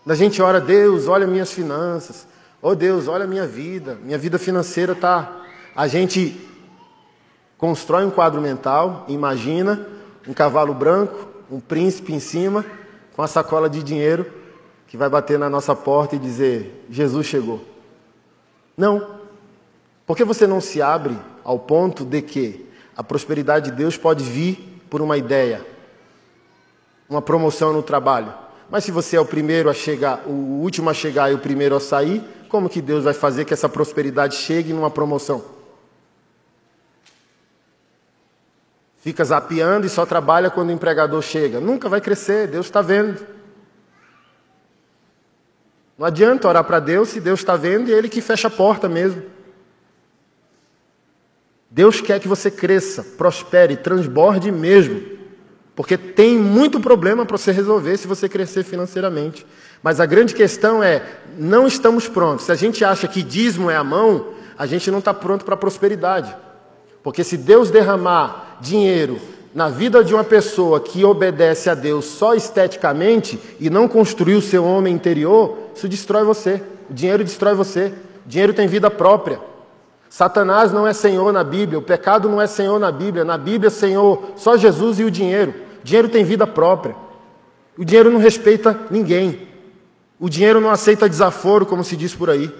Speaker 2: A gente ora, Deus, olha minhas finanças. Oh Deus, olha minha vida. Minha vida financeira está. A gente constrói um quadro mental, imagina um cavalo branco, um príncipe em cima, com a sacola de dinheiro que vai bater na nossa porta e dizer: Jesus chegou. Não. Por que você não se abre ao ponto de que a prosperidade de Deus pode vir por uma ideia, uma promoção no trabalho? Mas se você é o primeiro a chegar, o último a chegar e o primeiro a sair, como que Deus vai fazer que essa prosperidade chegue numa promoção? Fica zapeando e só trabalha quando o empregador chega. Nunca vai crescer, Deus está vendo. Não adianta orar para Deus se Deus está vendo e é Ele que fecha a porta mesmo. Deus quer que você cresça, prospere, transborde mesmo. Porque tem muito problema para você resolver se você crescer financeiramente. Mas a grande questão é: não estamos prontos. Se a gente acha que dízimo é a mão, a gente não está pronto para a prosperidade. Porque se Deus derramar dinheiro na vida de uma pessoa que obedece a Deus só esteticamente e não construiu seu homem interior, isso destrói você. O dinheiro destrói você. O dinheiro tem vida própria. Satanás não é senhor na Bíblia, o pecado não é senhor na Bíblia. Na Bíblia, senhor só Jesus e o dinheiro. O dinheiro tem vida própria. O dinheiro não respeita ninguém. O dinheiro não aceita desaforo, como se diz por aí.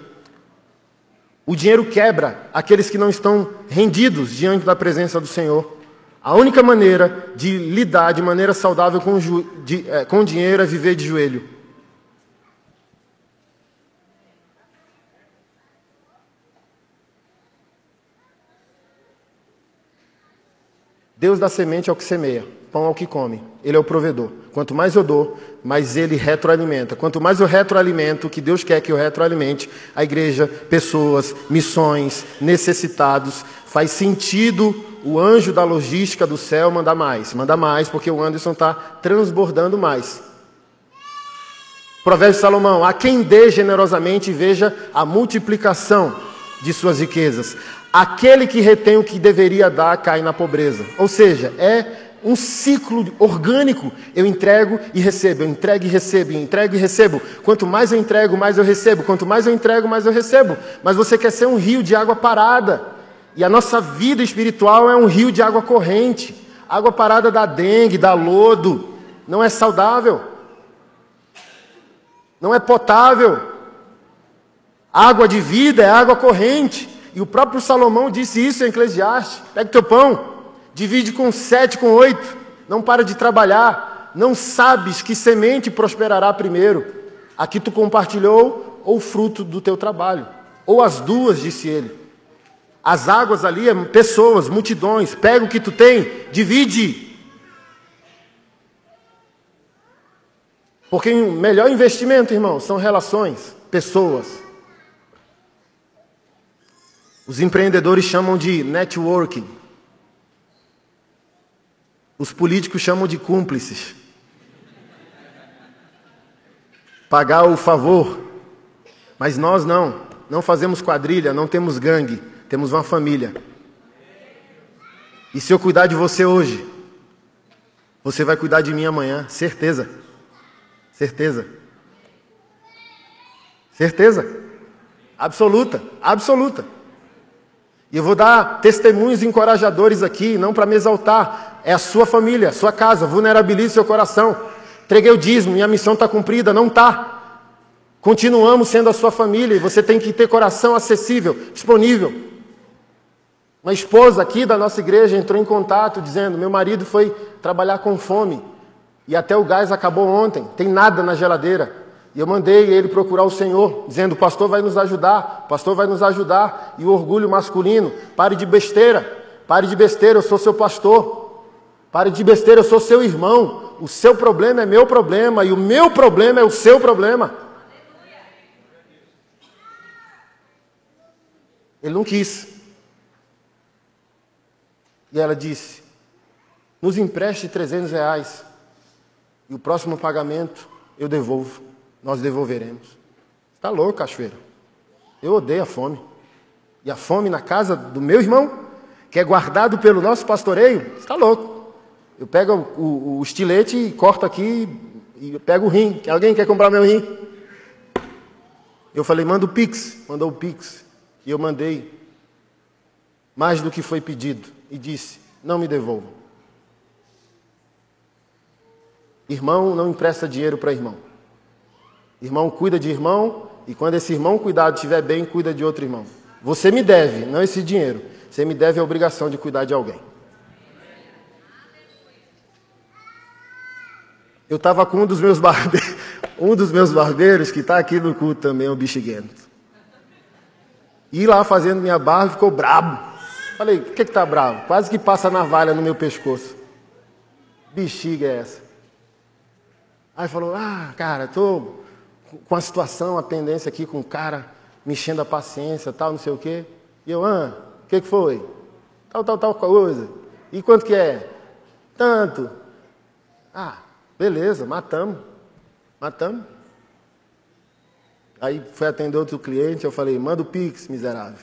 Speaker 2: O dinheiro quebra aqueles que não estão rendidos diante da presença do Senhor. A única maneira de lidar de maneira saudável com, de, é, com dinheiro é viver de joelho. Deus dá semente ao que semeia, pão ao que come. Ele é o provedor. Quanto mais eu dou, mais ele retroalimenta. Quanto mais eu retroalimento, que Deus quer que eu retroalimente, a igreja, pessoas, missões, necessitados, faz sentido o anjo da logística do céu mandar mais. Manda mais, porque o Anderson está transbordando mais. Provérbio de Salomão: a quem dê generosamente veja a multiplicação de suas riquezas. Aquele que retém o que deveria dar cai na pobreza. Ou seja, é um ciclo orgânico. Eu entrego e recebo, eu entrego e recebo, eu entrego e recebo. Quanto mais eu entrego, mais eu recebo. Quanto mais eu entrego, mais eu recebo. Mas você quer ser um rio de água parada. E a nossa vida espiritual é um rio de água corrente. Água parada da dengue, da lodo. Não é saudável não é potável. Água de vida é água corrente. E o próprio Salomão disse isso em Eclesiastes. Pega teu pão, divide com sete, com oito. Não para de trabalhar. Não sabes que semente prosperará primeiro. Aqui tu compartilhou ou fruto do teu trabalho. Ou as duas, disse ele. As águas ali é pessoas, multidões. Pega o que tu tem, divide. Porque o melhor investimento, irmão, são relações, pessoas. Os empreendedores chamam de networking. Os políticos chamam de cúmplices. Pagar o favor. Mas nós não. Não fazemos quadrilha, não temos gangue. Temos uma família. E se eu cuidar de você hoje, você vai cuidar de mim amanhã, certeza. Certeza. Certeza. Absoluta, absoluta. E eu vou dar testemunhos encorajadores aqui, não para me exaltar. É a sua família, a sua casa. Vulnerabilize seu coração. Entreguei o dízimo, minha missão está cumprida. Não está. Continuamos sendo a sua família e você tem que ter coração acessível, disponível. Uma esposa aqui da nossa igreja entrou em contato dizendo: Meu marido foi trabalhar com fome. E até o gás acabou ontem, tem nada na geladeira. E eu mandei ele procurar o Senhor, dizendo: pastor vai nos ajudar, pastor vai nos ajudar. E o orgulho masculino: pare de besteira, pare de besteira, eu sou seu pastor. Pare de besteira, eu sou seu irmão. O seu problema é meu problema e o meu problema é o seu problema. Ele não quis. E ela disse: nos empreste 300 reais. E o próximo pagamento eu devolvo, nós devolveremos. Está louco, cachoeira? Eu odeio a fome. E a fome na casa do meu irmão, que é guardado pelo nosso pastoreio, está louco. Eu pego o, o, o estilete e corto aqui e pego o rim. Alguém quer comprar meu rim? Eu falei, manda o Pix. Mandou o Pix. E eu mandei mais do que foi pedido. E disse, não me devolvo. Irmão não empresta dinheiro para irmão. Irmão cuida de irmão e quando esse irmão cuidado estiver bem, cuida de outro irmão. Você me deve, não esse dinheiro. Você me deve a obrigação de cuidar de alguém. Eu estava com um dos meus barbeiros, *laughs* um dos meus barbeiros que está aqui no culto também, o bexiguento. E lá fazendo minha barba ficou brabo. Falei, o que está bravo? Quase que passa navalha no meu pescoço. Bexiga é essa? Aí falou: Ah, cara, estou com a situação, a tendência aqui com o cara me enchendo a paciência, tal, não sei o quê. E eu, ah, o que, que foi? Tal, tal, tal coisa. E quanto que é? Tanto. Ah, beleza, matamos. Matamos. Aí foi atender outro cliente, eu falei, manda o Pix, miserável.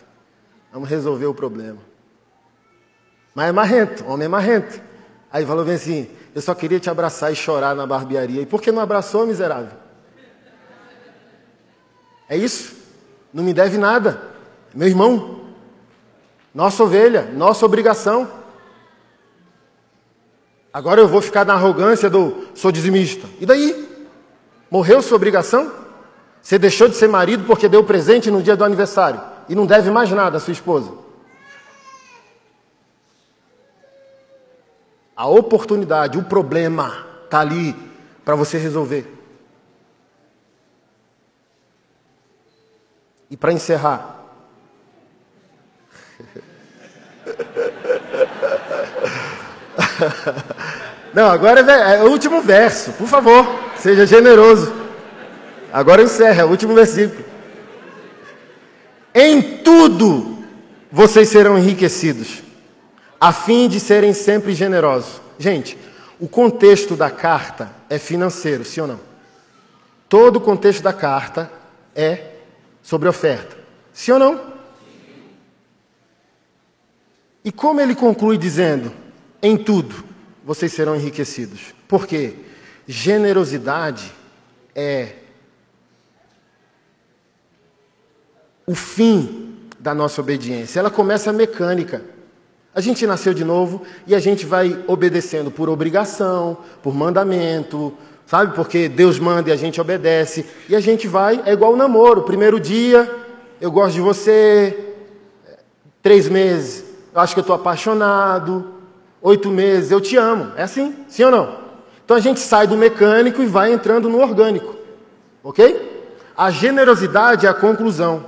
Speaker 2: Vamos resolver o problema. Mas é marrento, homem é marrento. Aí falou bem assim, eu só queria te abraçar e chorar na barbearia. E por que não abraçou, miserável? É isso? Não me deve nada. Meu irmão, nossa ovelha, nossa obrigação. Agora eu vou ficar na arrogância do sou dizimista. E daí? Morreu sua obrigação? Você deixou de ser marido porque deu presente no dia do aniversário e não deve mais nada à sua esposa. A oportunidade, o problema está ali para você resolver. E para encerrar, *laughs* Não, agora é, é o último verso. Por favor, seja generoso. Agora encerra, é o último versículo. Em tudo vocês serão enriquecidos, a fim de serem sempre generosos. Gente, o contexto da carta é financeiro, sim ou não? Todo o contexto da carta é sobre oferta. Sim ou não? E como ele conclui dizendo: em tudo vocês serão enriquecidos. Por quê? Generosidade é o fim da nossa obediência. Ela começa mecânica. A gente nasceu de novo e a gente vai obedecendo por obrigação, por mandamento, sabe? Porque Deus manda e a gente obedece. E a gente vai, é igual o namoro. Primeiro dia, eu gosto de você. Três meses, eu acho que eu estou apaixonado. Oito meses, eu te amo. É assim, sim ou não? Então a gente sai do mecânico e vai entrando no orgânico. Ok? A generosidade é a conclusão.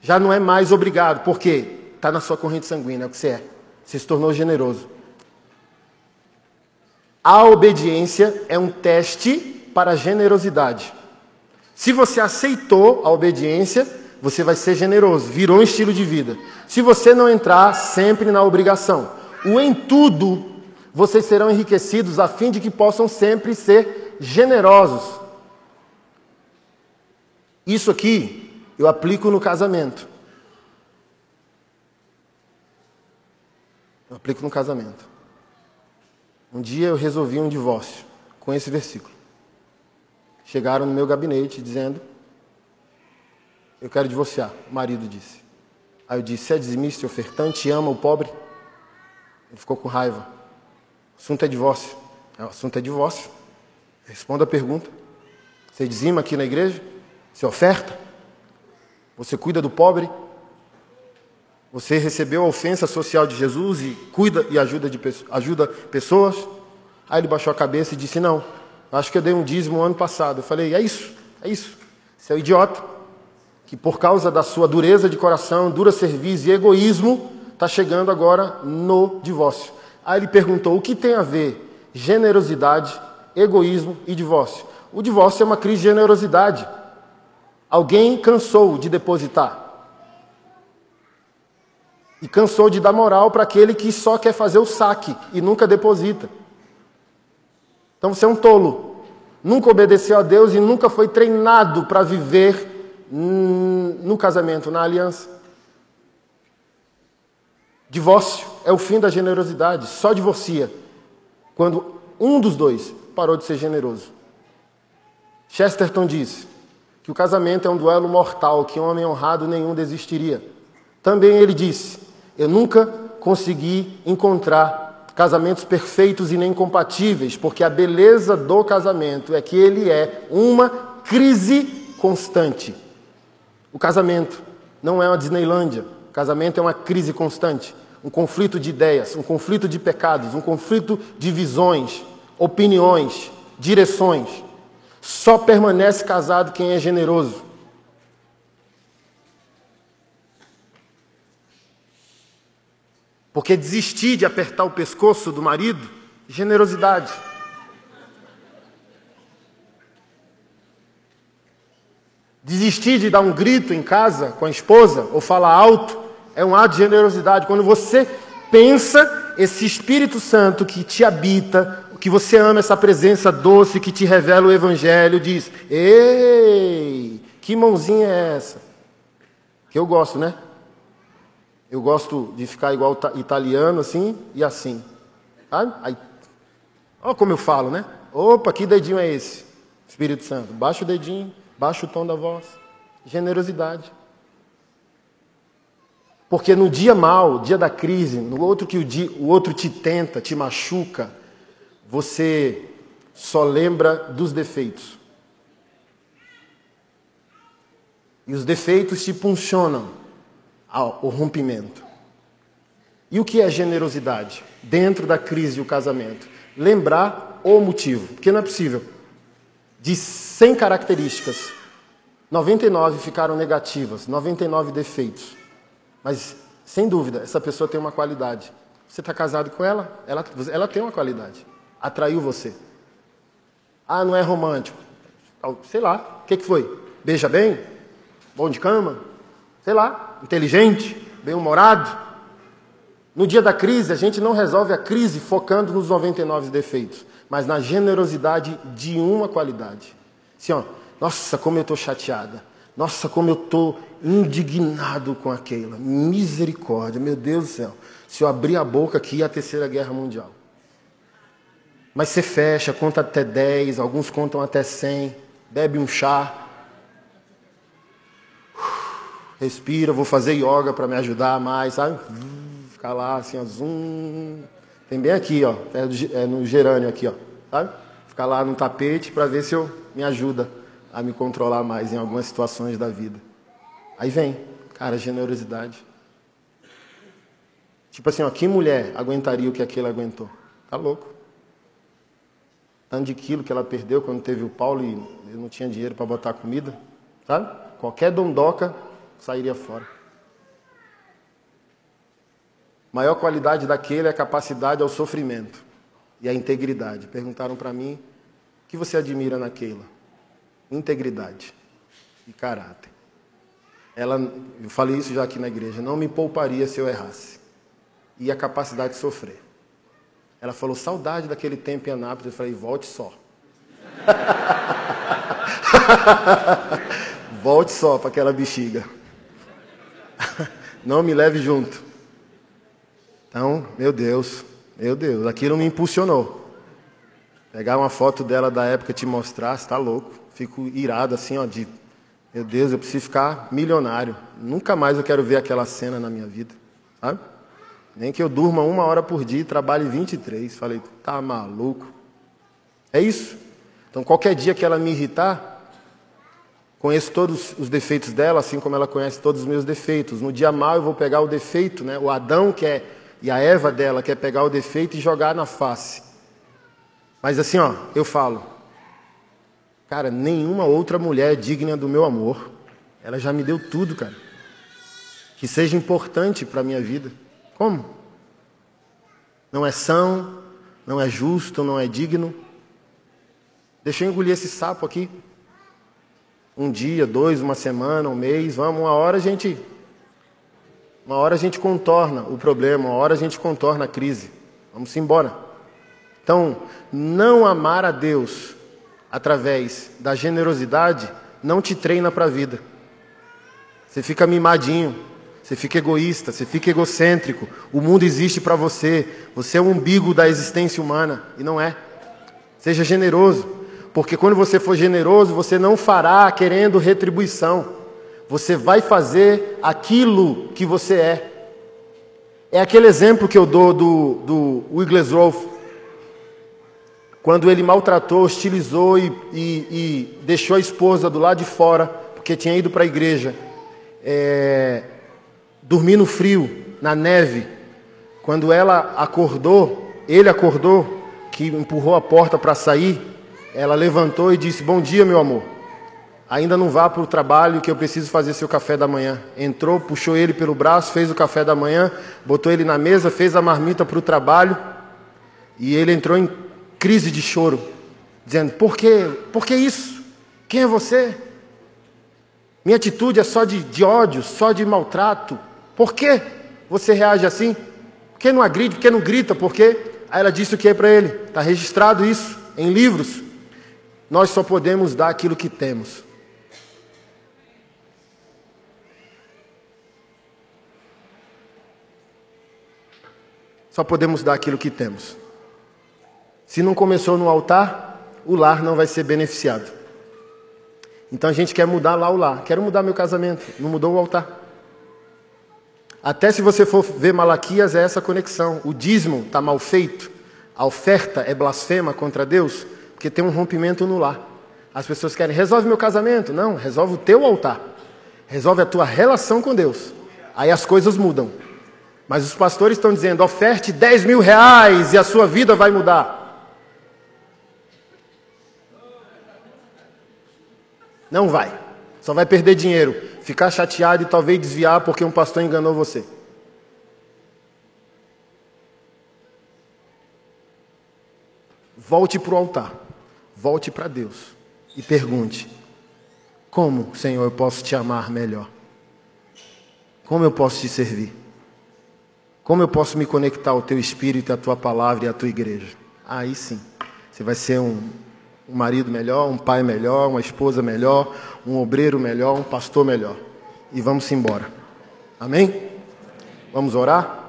Speaker 2: Já não é mais obrigado, porque está na sua corrente sanguínea, é o que você é. Você se tornou generoso. A obediência é um teste para a generosidade. Se você aceitou a obediência, você vai ser generoso, virou um estilo de vida. Se você não entrar sempre na obrigação, o em tudo, vocês serão enriquecidos a fim de que possam sempre ser generosos. Isso aqui eu aplico no casamento. Eu aplico no casamento. Um dia eu resolvi um divórcio com esse versículo. Chegaram no meu gabinete dizendo: Eu quero divorciar. O marido disse. Aí eu disse: é dizimista ofertante, ama o pobre? Ele ficou com raiva. O assunto é divórcio. É, o assunto é divórcio. Responda a pergunta. Você dizima aqui na igreja? Você oferta? Você cuida do pobre? Você recebeu a ofensa social de Jesus e cuida e ajuda, de, ajuda pessoas? Aí ele baixou a cabeça e disse: Não, acho que eu dei um dízimo ano passado. Eu falei: É isso, é isso. Você é um idiota que, por causa da sua dureza de coração, dura serviço e egoísmo, está chegando agora no divórcio. Aí ele perguntou: O que tem a ver generosidade, egoísmo e divórcio? O divórcio é uma crise de generosidade. Alguém cansou de depositar e cansou de dar moral para aquele que só quer fazer o saque e nunca deposita. Então você é um tolo. Nunca obedeceu a Deus e nunca foi treinado para viver no casamento, na aliança. Divórcio é o fim da generosidade. Só divorcia quando um dos dois parou de ser generoso. Chesterton diz que o casamento é um duelo mortal, que um homem honrado nenhum desistiria. Também ele disse eu nunca consegui encontrar casamentos perfeitos e nem compatíveis, porque a beleza do casamento é que ele é uma crise constante. O casamento não é uma Disneylândia. O casamento é uma crise constante, um conflito de ideias, um conflito de pecados, um conflito de visões, opiniões, direções. Só permanece casado quem é generoso. Porque desistir de apertar o pescoço do marido, generosidade. Desistir de dar um grito em casa com a esposa ou falar alto é um ato de generosidade. Quando você pensa esse Espírito Santo que te habita, que você ama essa presença doce que te revela o Evangelho, diz: Ei, que mãozinha é essa? Que eu gosto, né? Eu gosto de ficar igual italiano, assim e assim. Aí, olha como eu falo, né? Opa, que dedinho é esse? Espírito Santo. Baixa o dedinho, baixa o tom da voz. Generosidade. Porque no dia mal, dia da crise, no outro que o, dia, o outro te tenta, te machuca, você só lembra dos defeitos. E os defeitos te funcionam ao rompimento. E o que é generosidade? Dentro da crise do casamento. Lembrar o motivo, porque não é possível. De 100 características, 99 ficaram negativas, 99 defeitos. Mas, sem dúvida, essa pessoa tem uma qualidade. Você está casado com ela? ela? Ela tem uma qualidade. Atraiu você. Ah, não é romântico. Sei lá. O que, que foi? Beija bem? Bom de cama? Sei lá. Inteligente? Bem-humorado? No dia da crise, a gente não resolve a crise focando nos 99 defeitos, mas na generosidade de uma qualidade. Assim, ó, nossa, como eu estou chateada. Nossa, como eu estou indignado com aquela. Misericórdia, meu Deus do céu. Se eu abrir a boca aqui, é a terceira guerra mundial. Mas você fecha, conta até 10, alguns contam até 100, bebe um chá. Respira, vou fazer yoga para me ajudar mais, sabe? Ficar lá assim, ó, zoom. Tem bem aqui, ó, é no gerânio aqui, ó, sabe? Ficar lá no tapete para ver se eu me ajuda a me controlar mais em algumas situações da vida. Aí vem, cara, generosidade. Tipo assim, ó, que mulher aguentaria o que aquele aguentou? Tá louco. Tanto de quilo que ela perdeu quando teve o Paulo e não tinha dinheiro para botar comida, sabe? Qualquer dondoca sairia fora. Maior qualidade daquele é a capacidade ao sofrimento e a integridade. Perguntaram para mim, o que você admira naquela? integridade e caráter. Ela, eu falei isso já aqui na igreja, não me pouparia se eu errasse. E a capacidade de sofrer. Ela falou, saudade daquele tempo em Anápolis. Eu falei, volte só. *laughs* volte só para aquela bexiga. *laughs* não me leve junto. Então, meu Deus, meu Deus, aquilo me impulsionou. Pegar uma foto dela da época e te mostrar, está louco fico irado assim, ó, de meu Deus, eu preciso ficar milionário. Nunca mais eu quero ver aquela cena na minha vida, sabe? Nem que eu durma uma hora por dia e trabalhe 23. Falei, tá maluco? É isso. Então, qualquer dia que ela me irritar, conheço todos os defeitos dela, assim como ela conhece todos os meus defeitos. No dia mal, eu vou pegar o defeito, né? O Adão quer e a Eva dela quer pegar o defeito e jogar na face. Mas assim, ó, eu falo, Cara, nenhuma outra mulher é digna do meu amor. Ela já me deu tudo, cara. Que seja importante para minha vida. Como? Não é são, não é justo, não é digno. Deixa eu engolir esse sapo aqui. Um dia, dois, uma semana, um mês, vamos, uma hora a gente. Uma hora a gente contorna o problema, uma hora a gente contorna a crise. Vamos embora. Então, não amar a Deus através da generosidade, não te treina para a vida. Você fica mimadinho, você fica egoísta, você fica egocêntrico. O mundo existe para você. Você é o umbigo da existência humana e não é. Seja generoso, porque quando você for generoso, você não fará querendo retribuição. Você vai fazer aquilo que você é. É aquele exemplo que eu dou do, do Wigglesworth, quando ele maltratou, hostilizou e, e, e deixou a esposa do lado de fora, porque tinha ido para a igreja, é, dormir no frio, na neve. Quando ela acordou, ele acordou, que empurrou a porta para sair, ela levantou e disse: Bom dia, meu amor. Ainda não vá para o trabalho que eu preciso fazer seu café da manhã. Entrou, puxou ele pelo braço, fez o café da manhã, botou ele na mesa, fez a marmita para o trabalho. E ele entrou em crise de choro, dizendo: Por quê? Por que isso? Quem é você? Minha atitude é só de, de ódio, só de maltrato. Por que você reage assim? Por que não agride? Por que não grita? Por quê? Aí ela disse o que para ele? Está registrado isso em livros. Nós só podemos dar aquilo que temos. Só podemos dar aquilo que temos. Se não começou no altar, o lar não vai ser beneficiado. Então a gente quer mudar lá o lar. Quero mudar meu casamento. Não mudou o altar. Até se você for ver Malaquias, é essa conexão. O dízimo está mal feito. A oferta é blasfema contra Deus, porque tem um rompimento no lar. As pessoas querem, resolve meu casamento. Não, resolve o teu altar. Resolve a tua relação com Deus. Aí as coisas mudam. Mas os pastores estão dizendo, oferte 10 mil reais e a sua vida vai mudar. Não vai. Só vai perder dinheiro, ficar chateado e talvez desviar porque um pastor enganou você. volte para o altar, volte para Deus e pergunte: Como, Senhor, eu posso te amar melhor? Como eu posso te servir? Como eu posso me conectar ao teu espírito, à tua palavra e à tua igreja? Aí sim, você vai ser um, um marido melhor, um pai melhor, uma esposa melhor, um obreiro melhor, um pastor melhor. E vamos embora. Amém? Vamos orar?